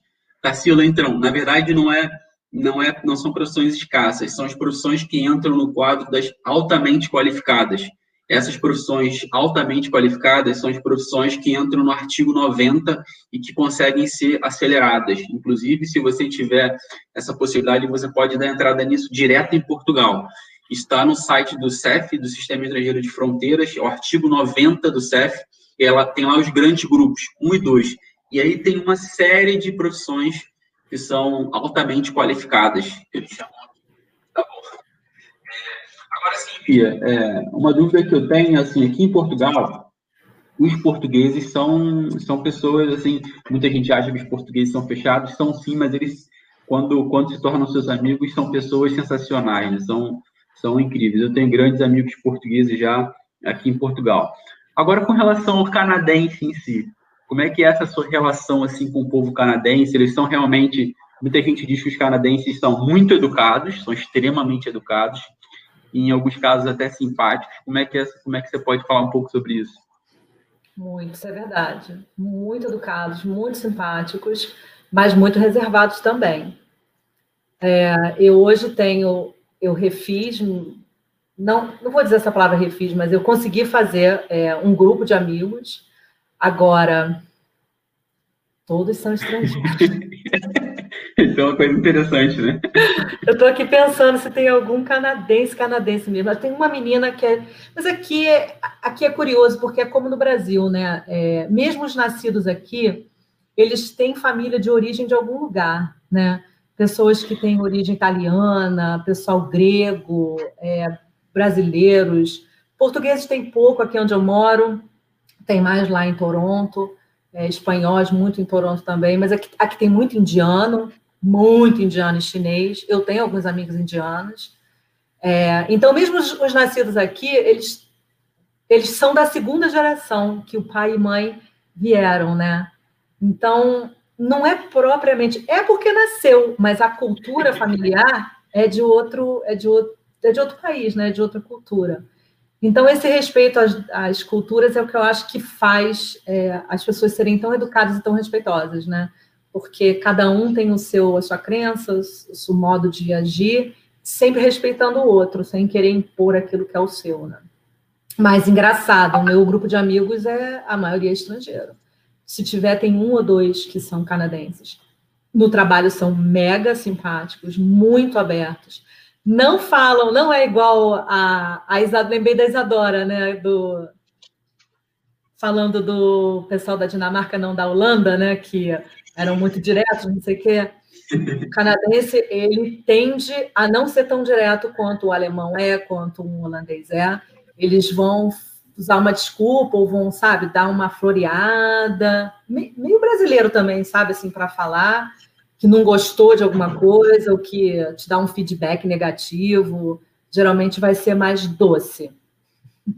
[SPEAKER 1] Tarsila, então, na verdade, não é não, é, não são profissões escassas, são as profissões que entram no quadro das altamente qualificadas. Essas profissões altamente qualificadas são as profissões que entram no artigo 90 e que conseguem ser aceleradas. Inclusive, se você tiver essa possibilidade, você pode dar entrada nisso direto em Portugal. Está no site do CEF, do Sistema Estrangeiro de Fronteiras, o artigo 90 do CEF, ela tem lá os grandes grupos, 1 e 2. E aí tem uma série de profissões que são altamente qualificadas. Eles chamam Tá bom. É, agora sim, Pia, é, uma dúvida que eu tenho, assim, aqui em Portugal, os portugueses são, são pessoas, assim, muita gente acha que os portugueses são fechados, são sim, mas eles, quando, quando se tornam seus amigos, são pessoas sensacionais, né? são, são incríveis. Eu tenho grandes amigos portugueses já aqui em Portugal. Agora, com relação ao canadense em si, como é que é essa sua relação assim com o povo canadense? Eles são realmente, muita gente diz que os canadenses são muito educados, são extremamente educados, e em alguns casos até simpáticos. Como é que é, como é que você pode falar um pouco sobre isso?
[SPEAKER 2] Muito, isso é verdade. Muito educados, muito simpáticos, mas muito reservados também. É, eu hoje tenho, eu refiz, não, não vou dizer essa palavra refiz, mas eu consegui fazer é, um grupo de amigos. Agora, todos são estrangeiros.
[SPEAKER 1] Isso é uma coisa interessante, né?
[SPEAKER 2] Eu estou aqui pensando se tem algum canadense, canadense mesmo. Tem uma menina que é. Mas aqui é, aqui é curioso, porque é como no Brasil, né? É, mesmo os nascidos aqui, eles têm família de origem de algum lugar, né? Pessoas que têm origem italiana, pessoal grego, é, brasileiros. Portugueses tem pouco aqui onde eu moro, tem mais lá em Toronto. É, espanhóis, muito em Toronto também, mas aqui, aqui tem muito indiano, muito indiano e chinês. Eu tenho alguns amigos indianos. É, então, mesmo os, os, nascidos aqui, eles, eles são da segunda geração que o pai e mãe vieram, né? Então, não é propriamente. É porque nasceu, mas a cultura familiar é de outro, é de outro, é de outro país, né? De outra cultura. Então, esse respeito às, às culturas é o que eu acho que faz é, as pessoas serem tão educadas e tão respeitosas, né? porque cada um tem o seu, a sua crença, o seu modo de agir, sempre respeitando o outro, sem querer impor aquilo que é o seu, né? Mas engraçado, o meu grupo de amigos é a maioria estrangeiro. Se tiver, tem um ou dois que são canadenses. No trabalho são mega simpáticos, muito abertos. Não falam, não é igual a, a Isadora, lembrei da Isadora, né? Do, falando do pessoal da Dinamarca, não da Holanda, né? Que eram muito diretos, não sei o quê. O canadense, ele tende a não ser tão direto quanto o alemão é, quanto o holandês é. Eles vão usar uma desculpa ou vão, sabe, dar uma floreada. Meio brasileiro também, sabe, assim, para falar que não gostou de alguma coisa ou que te dá um feedback negativo. Geralmente vai ser mais doce.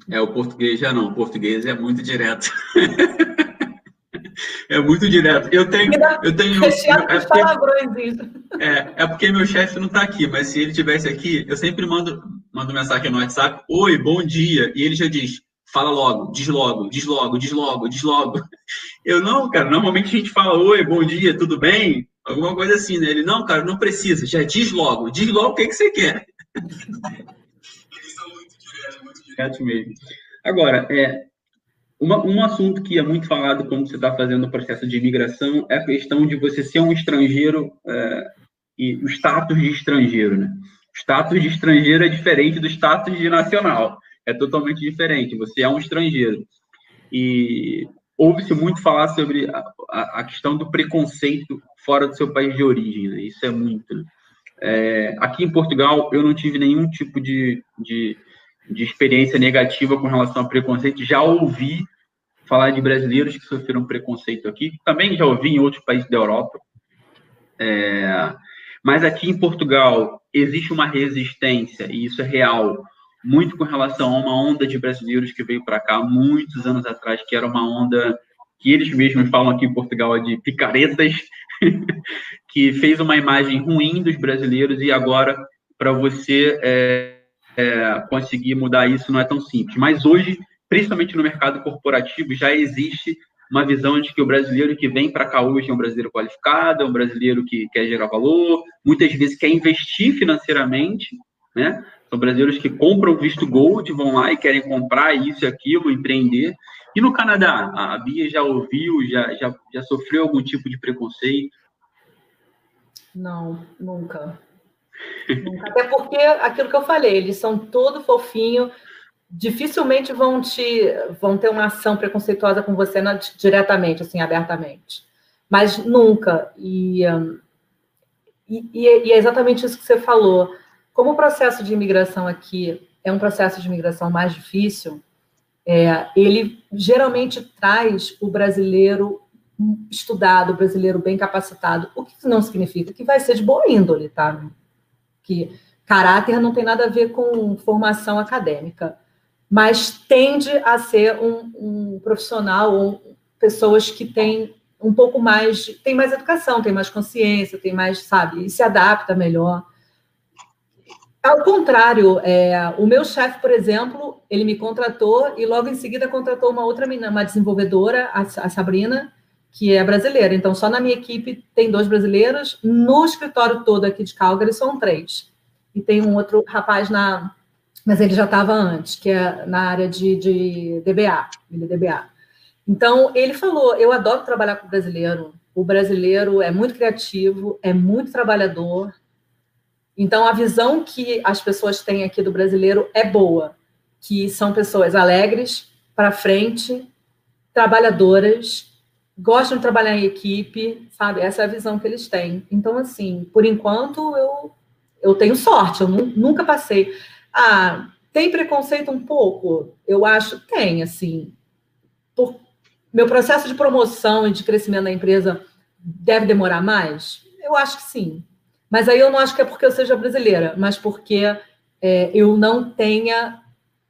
[SPEAKER 1] É, o português já não. O português é muito direto. É muito direto. Eu tenho. Eu tenho
[SPEAKER 2] é porque,
[SPEAKER 1] é, é porque meu chefe não está aqui, mas se ele tivesse aqui, eu sempre mando, mando mensagem no WhatsApp: Oi, bom dia. E ele já diz: Fala logo, diz logo, diz logo, diz logo, diz logo. Eu não, cara. Normalmente a gente fala: Oi, bom dia, tudo bem? Alguma coisa assim, né? Ele: Não, cara, não precisa. Já diz logo, diz logo o que, que você quer. Eles são muito diretos, muito diretos mesmo. Agora, é, uma, um assunto que é muito falado quando você está fazendo o processo de imigração é a questão de você ser um estrangeiro é, e o status de estrangeiro, né? O status de estrangeiro é diferente do status de nacional, é totalmente diferente. Você é um estrangeiro. E ouve-se muito falar sobre a, a, a, questão do preconceito fora do seu país de origem, né? Isso é muito. É, aqui em Portugal, eu não tive nenhum tipo de, de de experiência negativa com relação a preconceito. Já ouvi falar de brasileiros que sofreram preconceito aqui, também já ouvi em outros países da Europa. É, mas aqui em Portugal existe uma resistência, e isso é real, muito com relação a uma onda de brasileiros que veio para cá muitos anos atrás, que era uma onda que eles mesmos falam aqui em Portugal de picaretas, que fez uma imagem ruim dos brasileiros e agora, para você é, é, conseguir mudar isso não é tão simples. Mas hoje, principalmente no mercado corporativo, já existe uma visão de que o brasileiro que vem para cá hoje é um brasileiro qualificado, é um brasileiro que quer gerar valor, muitas vezes quer investir financeiramente, né? São brasileiros que compram visto gold, vão lá e querem comprar isso e aquilo, empreender. E no Canadá, a Bia já ouviu, já, já, já sofreu algum tipo de preconceito?
[SPEAKER 2] Não, nunca. Até porque aquilo que eu falei, eles são todo fofinho, dificilmente vão te vão ter uma ação preconceituosa com você na, diretamente, assim, abertamente. Mas nunca. E, e, e, é exatamente isso que você falou. Como o processo de imigração aqui é um processo de imigração mais difícil, é, ele geralmente traz o brasileiro estudado, o brasileiro bem capacitado, o que não significa que vai ser de boa índole, tá? que caráter não tem nada a ver com formação acadêmica, mas tende a ser um, um profissional ou pessoas que têm um pouco mais, tem mais educação, tem mais consciência, tem mais, sabe, e se adapta melhor. Ao contrário, é, o meu chefe, por exemplo, ele me contratou e logo em seguida contratou uma outra menina, uma desenvolvedora, a, a Sabrina, que é brasileira. Então, só na minha equipe tem dois brasileiros, no escritório todo aqui de Calgary são três. E tem um outro rapaz na. Mas ele já estava antes, que é na área de, de DBA, ele é DBA. Então, ele falou: eu adoro trabalhar com brasileiro. O brasileiro é muito criativo, é muito trabalhador. Então, a visão que as pessoas têm aqui do brasileiro é boa, que são pessoas alegres, para frente, trabalhadoras, gostam de trabalhar em equipe, sabe? Essa é a visão que eles têm. Então, assim, por enquanto, eu, eu tenho sorte, eu nunca passei. Ah, tem preconceito um pouco? Eu acho, tem, assim. Por, meu processo de promoção e de crescimento da empresa deve demorar mais? Eu acho que sim. Mas aí eu não acho que é porque eu seja brasileira, mas porque é, eu não tenha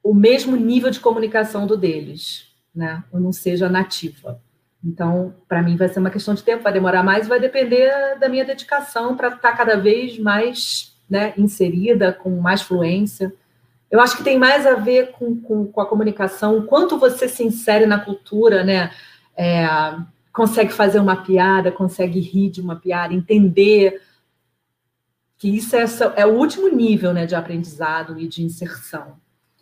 [SPEAKER 2] o mesmo nível de comunicação do deles, né? Eu não seja nativa. Então, para mim, vai ser uma questão de tempo, vai demorar mais, vai depender da minha dedicação para estar tá cada vez mais né, inserida, com mais fluência. Eu acho que tem mais a ver com, com, com a comunicação, o quanto você se insere na cultura, né? É, consegue fazer uma piada, consegue rir de uma piada, entender que isso é, é o último nível né, de aprendizado e de inserção.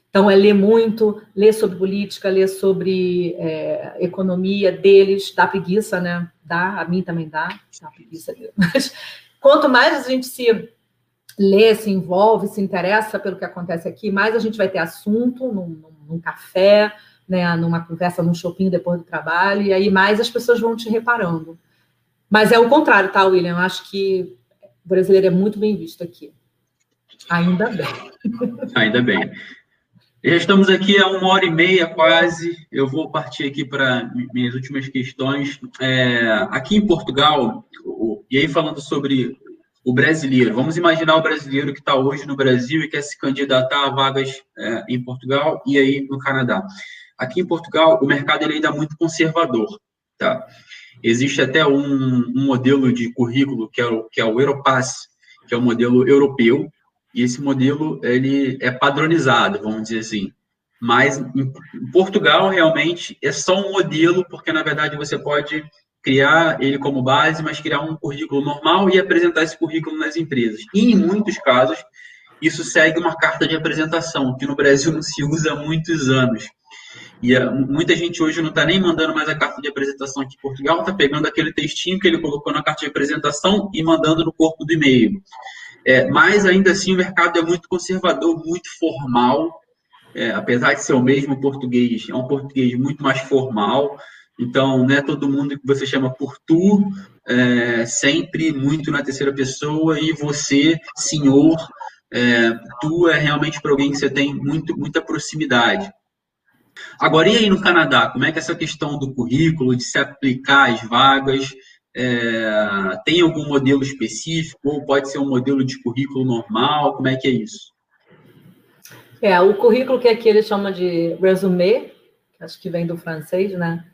[SPEAKER 2] Então, é ler muito, ler sobre política, ler sobre é, economia deles, dá preguiça, né? Dá, a mim também dá, dá preguiça. Mas quanto mais a gente se lê, se envolve, se interessa pelo que acontece aqui, mais a gente vai ter assunto num, num, café, né, numa conversa num shopping depois do trabalho, e aí mais as pessoas vão te reparando. Mas é o contrário, tá, William? Eu acho que o brasileiro é muito bem visto aqui. Ainda bem.
[SPEAKER 1] Ainda bem. Já estamos aqui há uma hora e meia quase. Eu vou partir aqui para minhas últimas questões. É, aqui em Portugal, e aí falando sobre o brasileiro, vamos imaginar o brasileiro que está hoje no Brasil e quer se candidatar a vagas é, em Portugal e aí no Canadá. Aqui em Portugal, o mercado ele ainda é muito conservador. Tá? Existe até um, um modelo de currículo que é o, que é o Europass, que é o modelo europeu, e esse modelo ele é padronizado, vamos dizer assim. Mas em Portugal realmente é só um modelo, porque na verdade você pode criar ele como base, mas criar um currículo normal e apresentar esse currículo nas empresas. E em muitos casos isso segue uma carta de apresentação, que no Brasil não se usa há muitos anos. E uh, muita gente hoje não está nem mandando mais a carta de apresentação aqui em Portugal, está pegando aquele textinho que ele colocou na carta de apresentação e mandando no corpo do e-mail. É, mas ainda assim o mercado é muito conservador, muito formal, é, apesar de ser o mesmo português, é um português muito mais formal. Então, não é todo mundo que você chama por tu, é, sempre muito na terceira pessoa, e você, senhor, é, tu é realmente para alguém que você tem muito, muita proximidade. Agora, e aí no Canadá? Como é que essa questão do currículo, de se aplicar às vagas, é, tem algum modelo específico ou pode ser um modelo de currículo normal? Como é que é isso?
[SPEAKER 2] É, o currículo que aqui eles chamam de résumé, acho que vem do francês, né?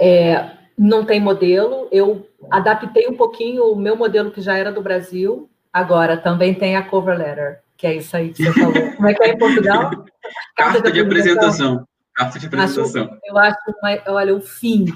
[SPEAKER 2] É, não tem modelo. Eu adaptei um pouquinho o meu modelo que já era do Brasil. Agora também tem a cover letter, que é isso aí que você falou. Como é que é em Portugal?
[SPEAKER 1] Carta, Carta de apresentação. De apresentação.
[SPEAKER 2] Acho, eu acho, uma, olha, o fim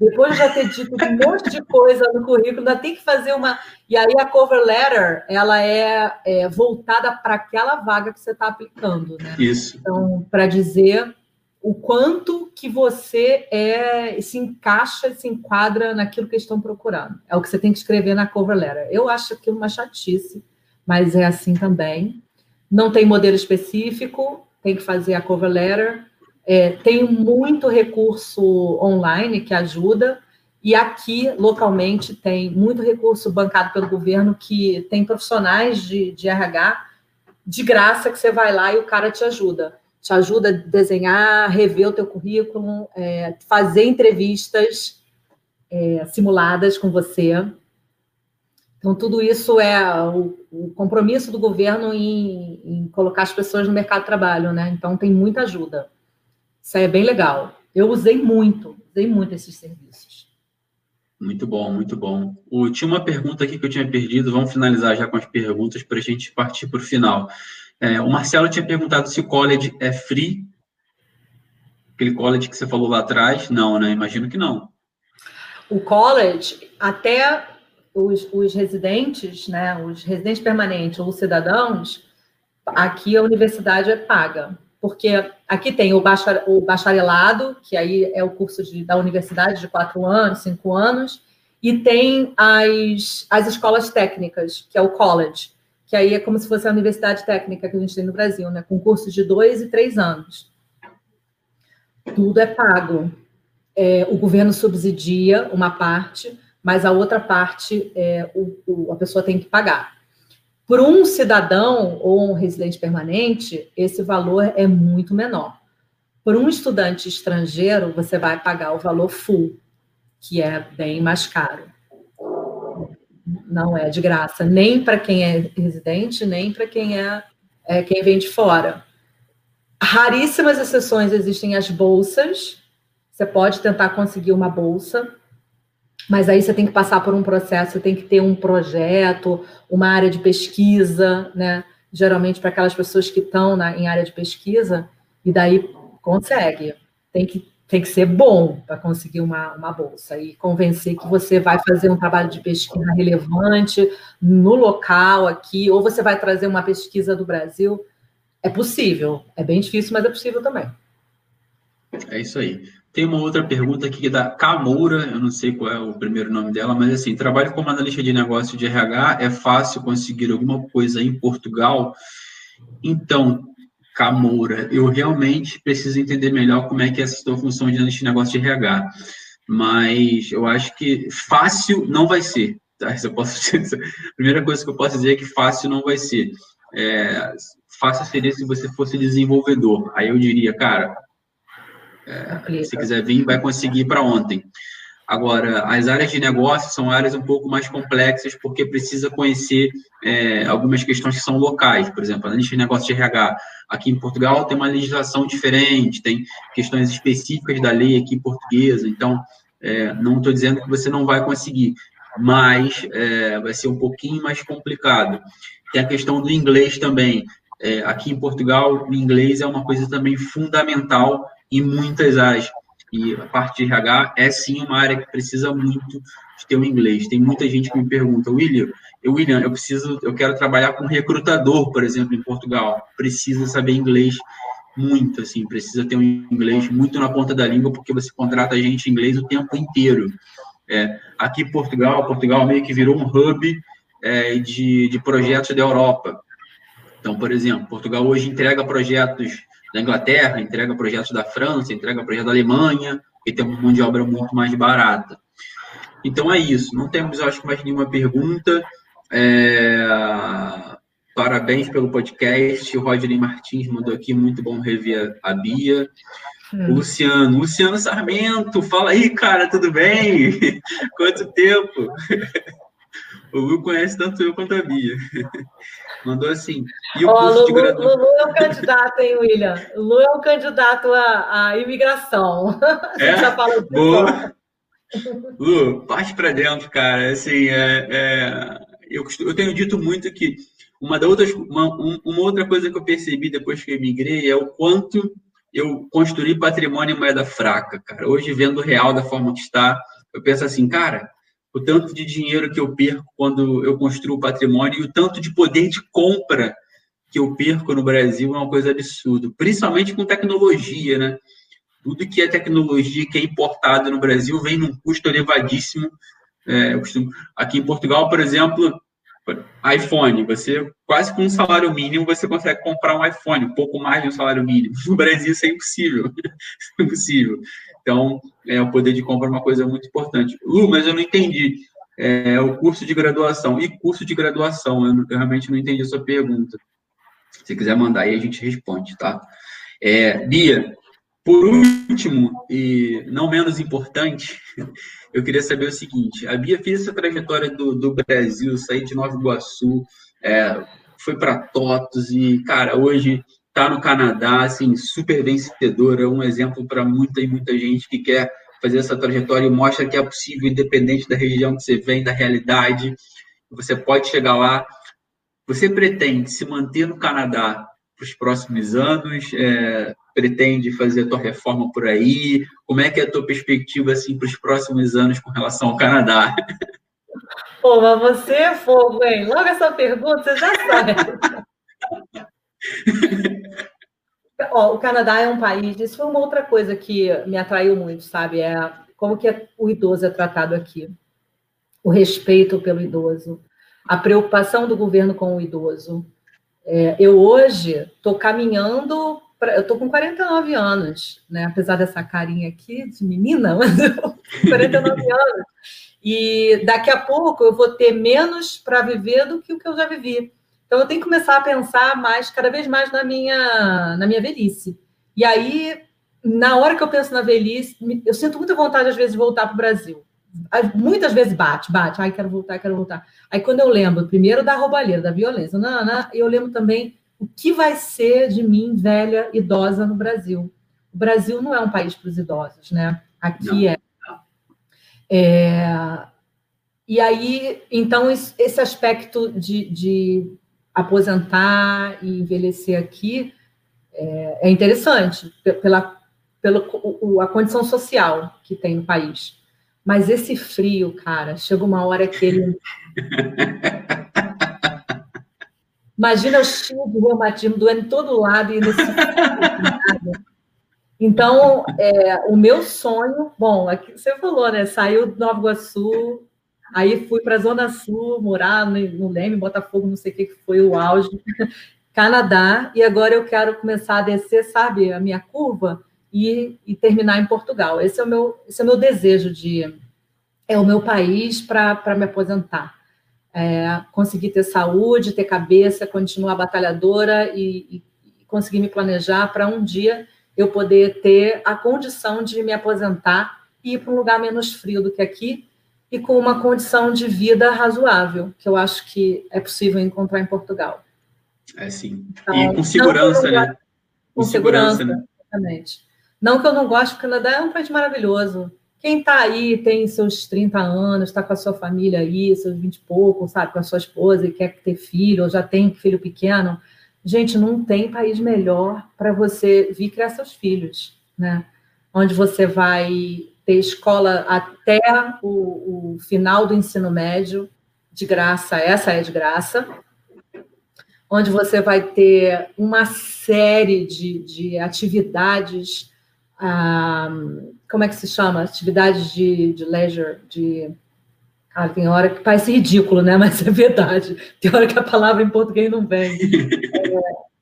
[SPEAKER 2] depois de já ter dito um monte de coisa no currículo, ainda tem que fazer uma. E aí a cover letter ela é, é voltada para aquela vaga que você está aplicando, né?
[SPEAKER 1] Isso.
[SPEAKER 2] Então, para dizer o quanto que você é se encaixa, se enquadra naquilo que estão procurando. É o que você tem que escrever na cover letter. Eu acho aquilo uma chatice, mas é assim também. Não tem modelo específico, tem que fazer a cover letter é, tem muito recurso online que ajuda, e aqui, localmente, tem muito recurso bancado pelo governo que tem profissionais de, de RH de graça que você vai lá e o cara te ajuda. Te ajuda a desenhar, rever o teu currículo, é, fazer entrevistas é, simuladas com você. Então, tudo isso é o, o compromisso do governo em, em, colocar as pessoas no mercado de trabalho, né? Então, tem muita ajuda. Isso é bem legal. Eu usei muito, usei muito esses serviços.
[SPEAKER 1] Muito bom, muito bom. O, tinha uma pergunta aqui que eu tinha perdido, vamos finalizar já com as perguntas para a gente partir para o final. É, o Marcelo tinha perguntado se o college é free. Aquele college que você falou lá atrás, não, né? Imagino que não.
[SPEAKER 2] o college, até os, os residentes, né, os residentes permanentes ou cidadãos, aqui a universidade é paga. Porque aqui tem o, bacharelado, que aí é o curso de, da universidade de quatro anos, cinco anos, e tem as, as escolas técnicas, que é o college, que aí é como se fosse a universidade técnica que a gente tem no Brasil, né? Com cursos de dois e três anos. Tudo é pago. É, o governo subsidia uma parte, mas a outra parte é, o, o, a pessoa tem que pagar. Por um cidadão ou um residente permanente, esse valor é muito menor. Por um estudante estrangeiro, você vai pagar o valor full, que é bem mais caro. Não é de graça, nem para quem é residente, nem para quem é, é quem vem de fora. Raríssimas exceções existem as bolsas. Você pode tentar conseguir uma bolsa, mas aí você tem que passar por um processo, você tem que ter um projeto, uma área de pesquisa, né? Geralmente para aquelas pessoas que estão na, em área de pesquisa, e daí consegue. Tem que, tem que ser bom para conseguir uma, uma bolsa e convencer que você vai fazer um trabalho de pesquisa relevante no local aqui, ou você vai trazer uma pesquisa do Brasil. É possível, é bem difícil, mas é possível também.
[SPEAKER 1] É isso aí. Tem uma outra pergunta aqui da Camoura, eu não sei qual é o primeiro nome dela, mas assim, trabalho como analista de negócio de RH, é fácil conseguir alguma coisa em Portugal? Então, Camoura, eu realmente preciso entender melhor como é que é essa sua função de analista de negócio de RH, mas eu acho que fácil não vai ser, tá? Eu posso a primeira coisa que eu posso dizer é que fácil não vai ser. É, fácil seria se você fosse desenvolvedor, aí eu diria, cara, é, se quiser vir, vai conseguir para ontem. Agora, as áreas de negócio são áreas um pouco mais complexas, porque precisa conhecer é, algumas questões que são locais. Por exemplo, a analista de negócio de RH aqui em Portugal tem uma legislação diferente, tem questões específicas da lei aqui portuguesa. Então, é, não estou dizendo que você não vai conseguir, mas é, vai ser um pouquinho mais complicado. Tem a questão do inglês também. É, aqui em Portugal, o inglês é uma coisa também fundamental em muitas áreas. E a parte de RH é sim uma área que precisa muito de ter o um inglês. Tem muita gente que me pergunta, William, eu, William, eu preciso, eu quero trabalhar com recrutador, por exemplo, em Portugal. Precisa saber inglês muito, assim, precisa ter um inglês muito na ponta da língua, porque você contrata gente em inglês o tempo inteiro. É, aqui em Portugal, Portugal meio que virou um hub é, de, de projetos da Europa. Então, por exemplo, Portugal hoje entrega projetos da Inglaterra, entrega projetos da França, entrega projetos da Alemanha, e tem uma mão de obra muito mais barata. Então é isso. Não temos, acho mais nenhuma pergunta. É... Parabéns pelo podcast. O Rodney Martins mandou aqui, muito bom rever a Bia. Hum. Luciano, Luciano Sarmento, fala aí, cara, tudo bem? Quanto tempo? O Lu conhece tanto eu quanto a Bia. Mandou assim.
[SPEAKER 2] E o oh, curso Lu, de graduação. Lu é o candidato, hein, William? Lu é o candidato à, à imigração.
[SPEAKER 1] É? já falou Boa. Lu, parte para dentro, cara. Assim, é, é, eu, costumo, eu tenho dito muito que uma, da outras, uma, uma outra coisa que eu percebi depois que eu emigrei é o quanto eu construí patrimônio em moeda fraca, cara. Hoje, vendo o real da forma que está, eu penso assim, cara, o tanto de dinheiro que eu perco quando eu construo patrimônio e o tanto de poder de compra que eu perco no Brasil é uma coisa absurda, principalmente com tecnologia, né? Tudo que é tecnologia que é importado no Brasil vem num custo elevadíssimo. É, costumo, aqui em Portugal, por exemplo, iPhone, você quase com um salário mínimo você consegue comprar um iPhone, um pouco mais de um salário mínimo. No Brasil isso é impossível, é impossível. Então, é, o poder de compra é uma coisa muito importante. Lu, mas eu não entendi. É, o curso de graduação. E curso de graduação? Eu, eu, realmente não entendi a sua pergunta. Se quiser mandar aí, a gente responde, tá? É, Bia, por último, e não menos importante, eu queria saber o seguinte: a Bia fez essa trajetória do, do Brasil, sair de Nova Iguaçu, é, foi para Totos e, cara, hoje está no Canadá, assim, super vencedora, é um exemplo para muita e muita gente que quer fazer essa trajetória e mostra que é possível, independente da região que você vem, da realidade, você pode chegar lá. Você pretende se manter no Canadá para os próximos anos? É, pretende fazer a tua reforma por aí? Como é que é a tua perspectiva assim para os próximos anos com relação ao Canadá?
[SPEAKER 2] Pô, mas você é fogo, hein? Logo essa pergunta, você já sabe. Ó, o Canadá é um país, isso foi uma outra coisa que me atraiu muito, sabe? É como que o idoso é tratado aqui. O respeito pelo idoso, a preocupação do governo com o idoso. É, eu hoje estou caminhando, pra, eu estou com 49 anos, né? apesar dessa carinha aqui de menina, mas eu 49 anos. E daqui a pouco eu vou ter menos para viver do que o que eu já vivi. Então eu tenho que começar a pensar mais, cada vez mais na minha, na minha velhice. E aí, na hora que eu penso na velhice, eu sinto muita vontade às vezes de voltar para o Brasil. Muitas vezes bate, bate, ai, quero voltar, quero voltar. Aí quando eu lembro, primeiro da roubalheira, da violência, não, não, eu lembro também o que vai ser de mim, velha, idosa no Brasil. O Brasil não é um país para os idosos, né? Aqui é. é. E aí, então, esse aspecto de, de aposentar e envelhecer aqui é, é interessante pela, pela a condição social que tem no país. Mas esse frio, cara, chega uma hora que ele. Imagina o cheio de reumatismo doendo em todo lado e nesse Então, é, o meu sonho, bom, aqui você falou, né? Saiu do Nova Iguaçu, Aí fui para a Zona Sul, morar no, Leme, Botafogo, não sei o que, que foi o auge. Canadá, e agora eu quero começar a descer, sabe, a minha curva e, e terminar em Portugal. Esse é o meu, esse é o meu desejo de é o meu país para me aposentar. É, conseguir ter saúde, ter cabeça, continuar batalhadora e, e conseguir me planejar para um dia eu poder ter a condição de me aposentar e ir para um lugar menos frio do que aqui e com uma condição de vida razoável, que eu acho que é possível encontrar em Portugal.
[SPEAKER 1] É sim. Então, e com segurança, né?
[SPEAKER 2] Com, com segurança, segurança, né? Exatamente. Não que eu não goste, o Canadá é um país maravilhoso. Quem está aí, tem seus 30 anos, está com a sua família aí, seus 20 e pouco, sabe, com a sua esposa e quer ter filho, ou já tem filho pequeno, gente, não tem país melhor para você vir criar seus filhos, né? Onde você vai ter escola até o, o, final do ensino médio de graça, essa é de graça, onde você vai ter uma série de, de atividades, ah, como é que se chama? Atividades de, de leisure, de. Ah, tem hora que parece ridículo, né? Mas é verdade. Tem hora que a palavra em português não vem. É,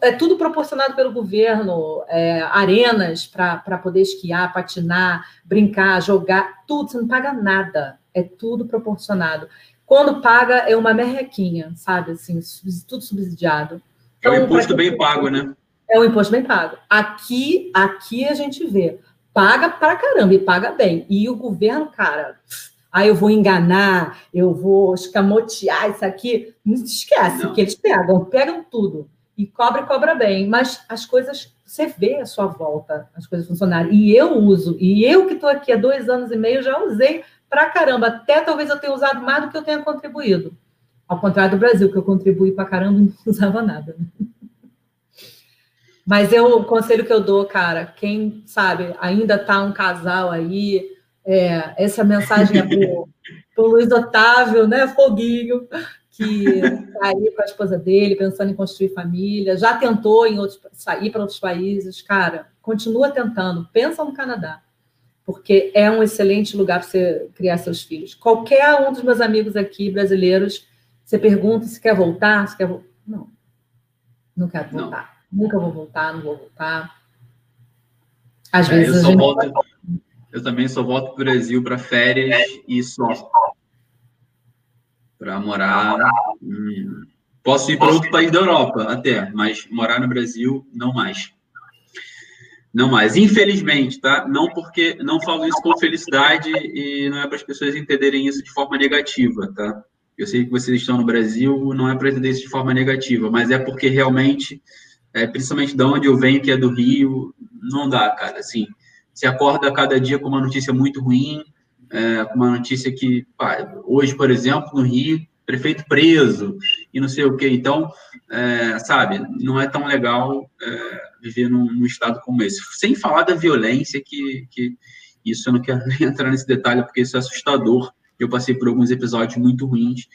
[SPEAKER 2] é tudo proporcionado pelo governo, é, arenas para poder esquiar, patinar, brincar, jogar, tudo, você não paga nada, é tudo proporcionado. Quando paga, é uma merrequinha, sabe, assim, tudo subsidiado.
[SPEAKER 1] Então, é um imposto bem pago, né?
[SPEAKER 2] É um imposto bem pago. Aqui, aqui a gente vê, paga para caramba e paga bem. E o governo, cara, aí eu vou enganar, eu vou escamotear isso aqui, não se esquece não. que eles pegam, pegam tudo e cobra e cobra bem, mas as coisas, você vê a sua volta, as coisas funcionarem. E eu uso, e eu que estou aqui há dois anos e meio já usei pra caramba, até talvez eu tenha usado mais do que eu tenha contribuído. Ao contrário do Brasil, que eu contribuí pra caramba e não usava nada. Mas eu, o conselho que eu dou, cara, quem sabe, ainda tá um casal aí, é, essa mensagem é pro, pro Luiz Otávio, né, Foguinho, que aí com a esposa dele, pensando em construir família, já tentou em outros, sair para outros países. Cara, continua tentando, pensa no Canadá, porque é um excelente lugar para você criar seus filhos. Qualquer um dos meus amigos aqui, brasileiros, você pergunta se quer voltar, se quer voltar. Não, não quero voltar. Não. Nunca vou voltar, não vou voltar.
[SPEAKER 1] Às é, vezes eu, gente... volto, eu também só volto para o Brasil para férias e só para morar. Posso ir para outro país da Europa até, mas morar no Brasil não mais. Não mais. Infelizmente, tá? Não porque não falo isso com felicidade e não é para as pessoas entenderem isso de forma negativa, tá? Eu sei que vocês estão no Brasil, não é para entender isso de forma negativa, mas é porque realmente, é, principalmente de onde eu venho, que é do Rio, não dá, cara. Assim, se acorda cada dia com uma notícia muito ruim, é, uma notícia que, pá, hoje, por exemplo, no Rio, prefeito preso e não sei o que. Então, é, sabe, não é tão legal é, viver num, num, estado como esse. Sem falar da violência, que, que isso eu não quero nem entrar nesse detalhe, porque isso é assustador. Eu passei por alguns episódios muito ruins.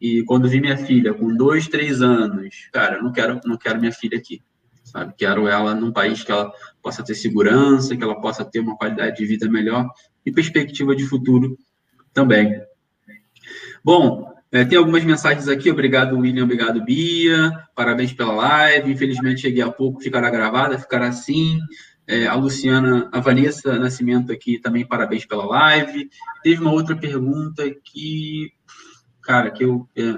[SPEAKER 1] E quando vi minha filha com dois, três anos, cara, eu não quero, não quero minha filha aqui sabe? Quero ela num país que ela possa ter segurança, que ela possa ter uma qualidade de vida melhor e perspectiva de futuro também. Bom, é, tem algumas mensagens aqui. Obrigado, William. Obrigado, Bia. Parabéns pela live. Infelizmente, cheguei há pouco. Ficará gravada, ficará assim. É, a Luciana, a Vanessa Nascimento aqui também, parabéns pela live. Teve uma outra pergunta que cara, que eu. É.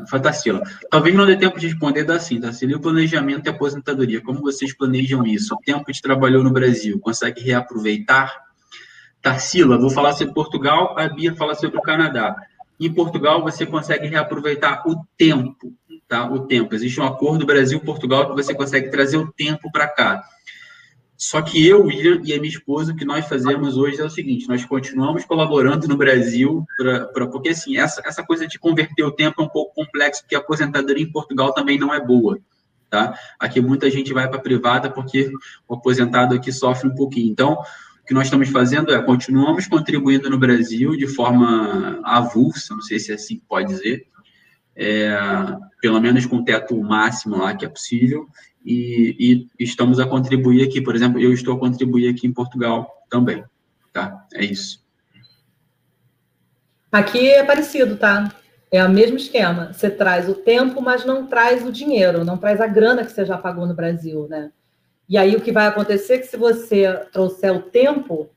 [SPEAKER 1] Talvez não dê tempo de responder da assim, Tarsila. E o planejamento e aposentadoria? Como vocês planejam isso? O tempo de trabalhou no Brasil, consegue reaproveitar? Tarsila, vou falar sobre Portugal, a Bia fala sobre o Canadá. Em Portugal, você consegue reaproveitar o tempo, tá? O tempo. Existe um acordo Brasil-Portugal que você consegue trazer o tempo para cá. Só que eu, William e a minha esposa, o que nós fazemos hoje é o seguinte: nós continuamos colaborando no Brasil, pra, pra, porque assim, essa, essa coisa de converter o tempo é um pouco complexo, porque a aposentadoria em Portugal também não é boa. Tá? Aqui muita gente vai para a privada porque o aposentado aqui sofre um pouquinho. Então, que nós estamos fazendo é continuamos contribuindo no Brasil de forma avulsa, não sei se é assim que pode dizer, é, pelo menos com o teto máximo lá que é possível, e, e, estamos a contribuir aqui, por exemplo, eu estou a contribuir aqui em Portugal também, tá? É isso.
[SPEAKER 2] Aqui é parecido, tá? É o mesmo esquema. Você traz o tempo, mas não traz o dinheiro, não traz a grana que você já pagou no Brasil, né? E aí o que vai acontecer é que se você trouxer o tempo,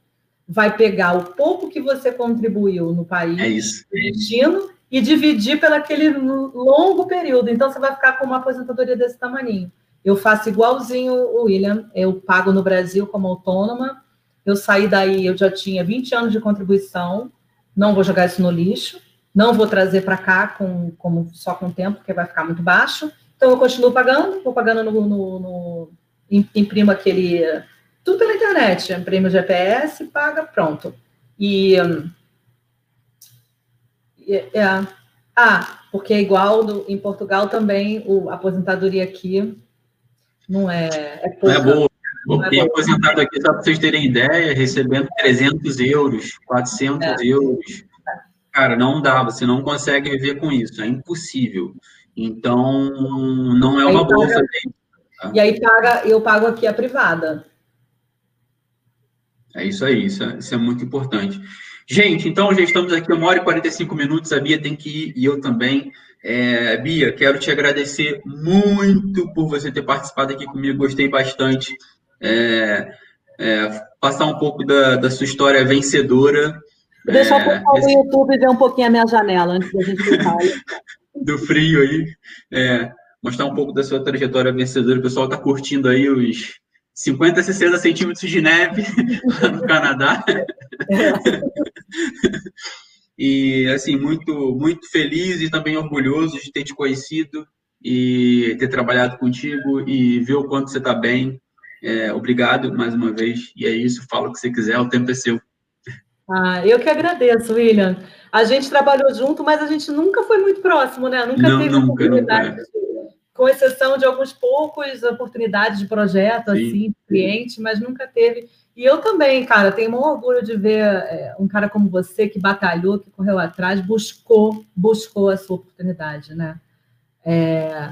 [SPEAKER 2] vai pegar o pouco que você contribuiu no país,
[SPEAKER 1] é isso.
[SPEAKER 2] destino, e dividir pelo aquele longo período. Então você vai ficar com uma aposentadoria desse tamanho. Eu faço igualzinho o William, eu pago no Brasil como autônoma. Eu saí daí, eu já tinha 20 anos de contribuição, não vou jogar isso no lixo, não vou trazer para cá com, só com o tempo, porque vai ficar muito baixo. Então eu continuo pagando, vou pagando no, no, no imprimo aquele tudo pela internet, imprime o GPS, paga, pronto. E, e é, ah, porque é igual do, em Portugal também, o, a aposentadoria aqui não é. É, pouca,
[SPEAKER 1] não é boa. Não é aposentado aqui, só para vocês terem ideia, recebendo 300 euros, 400 é. euros. Cara, não dá, você não consegue viver com isso, é impossível. Então, não é uma aí bolsa. Paga,
[SPEAKER 2] tá? E aí paga, eu pago aqui a privada.
[SPEAKER 1] É isso aí, isso é, isso é muito importante. Gente, então já estamos aqui uma hora e 45 minutos, a Bia tem que ir e eu também. É, Bia, quero te agradecer muito por você ter participado aqui comigo, gostei bastante. É, é, passar um pouco da, da sua história vencedora.
[SPEAKER 2] Deixa eu pessoal esse... no YouTube ver um pouquinho a minha janela antes da gente ficar.
[SPEAKER 1] do frio aí. É, mostrar um pouco da sua trajetória vencedora. O pessoal está curtindo aí os 50, 60 centímetros de neve lá no Canadá. É. E, assim, muito, muito feliz e também orgulhoso de ter te conhecido e ter trabalhado contigo e ver o quanto você está bem. É, obrigado mais uma vez. E é isso, fala o que você quiser, o tempo é seu.
[SPEAKER 2] Ah, eu que agradeço, William. A gente trabalhou junto, mas a gente nunca foi muito próximo, né? Nunca
[SPEAKER 1] não, teve nunca, oportunidade, nunca.
[SPEAKER 2] Com exceção de alguns poucos oportunidades de projeto, Sim. assim, de cliente, mas nunca teve. E eu também, cara, tenho um orgulho de ver é, um cara como você que batalhou, que correu atrás, buscou, buscou a sua oportunidade, né? É,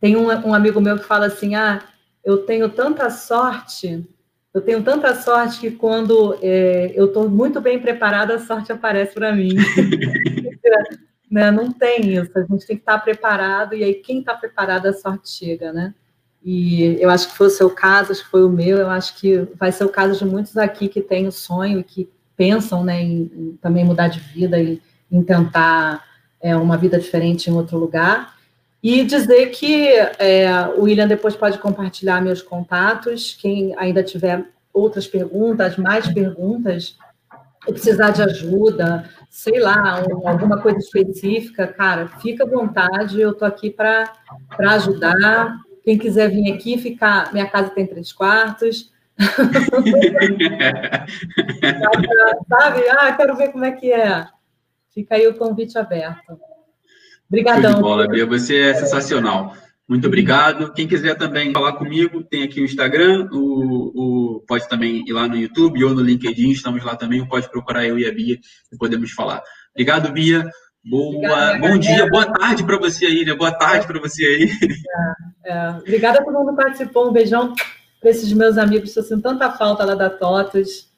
[SPEAKER 2] tem um, um, amigo meu que fala assim: ah, eu tenho tanta sorte, eu tenho tanta sorte que quando é, eu estou muito bem preparada, a sorte aparece para mim. né? Não tem isso, a gente tem que estar preparado, e aí quem está preparado, a sorte chega, né? E eu acho que foi o seu caso, acho que foi o meu, eu acho que vai ser o caso de muitos aqui que têm o sonho e que pensam né, em, em também mudar de vida e em tentar é, uma vida diferente em outro lugar. E dizer que é, o William depois pode compartilhar meus contatos. Quem ainda tiver outras perguntas, mais perguntas, ou precisar de ajuda, sei lá, um, alguma coisa específica, cara, fica à vontade, eu estou aqui para ajudar. Quem quiser vir aqui ficar, minha casa tem três quartos. Sabe? Ah, quero ver como é que é. Fica aí o convite aberto. Obrigadão.
[SPEAKER 1] bola, Bia. Você é sensacional. Muito obrigado. Quem quiser também falar comigo, tem aqui o Instagram, o, o, pode também ir lá no YouTube ou no LinkedIn, estamos lá também, pode procurar eu e a Bia e podemos falar. Obrigado, Bia. Boa, Obrigada, bom dia, boa tarde para você aí, né? Boa tarde para você aí.
[SPEAKER 2] É, é. Obrigada a todo mundo que participou. Um beijão para esses meus amigos. Estou sentindo tanta falta lá da TOTOS.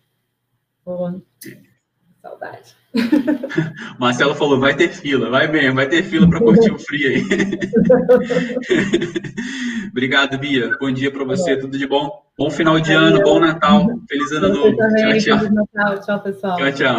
[SPEAKER 2] Saudade.
[SPEAKER 1] Marcelo falou, vai ter fila, vai bem, vai ter fila para curtir o frio aí. Obrigado, Bia. Bom dia para você, tudo de bom. Bom final de ano, bom Natal, feliz ano novo.
[SPEAKER 2] Tchau, tchau. Tchau, pessoal.
[SPEAKER 1] Tchau, tchau.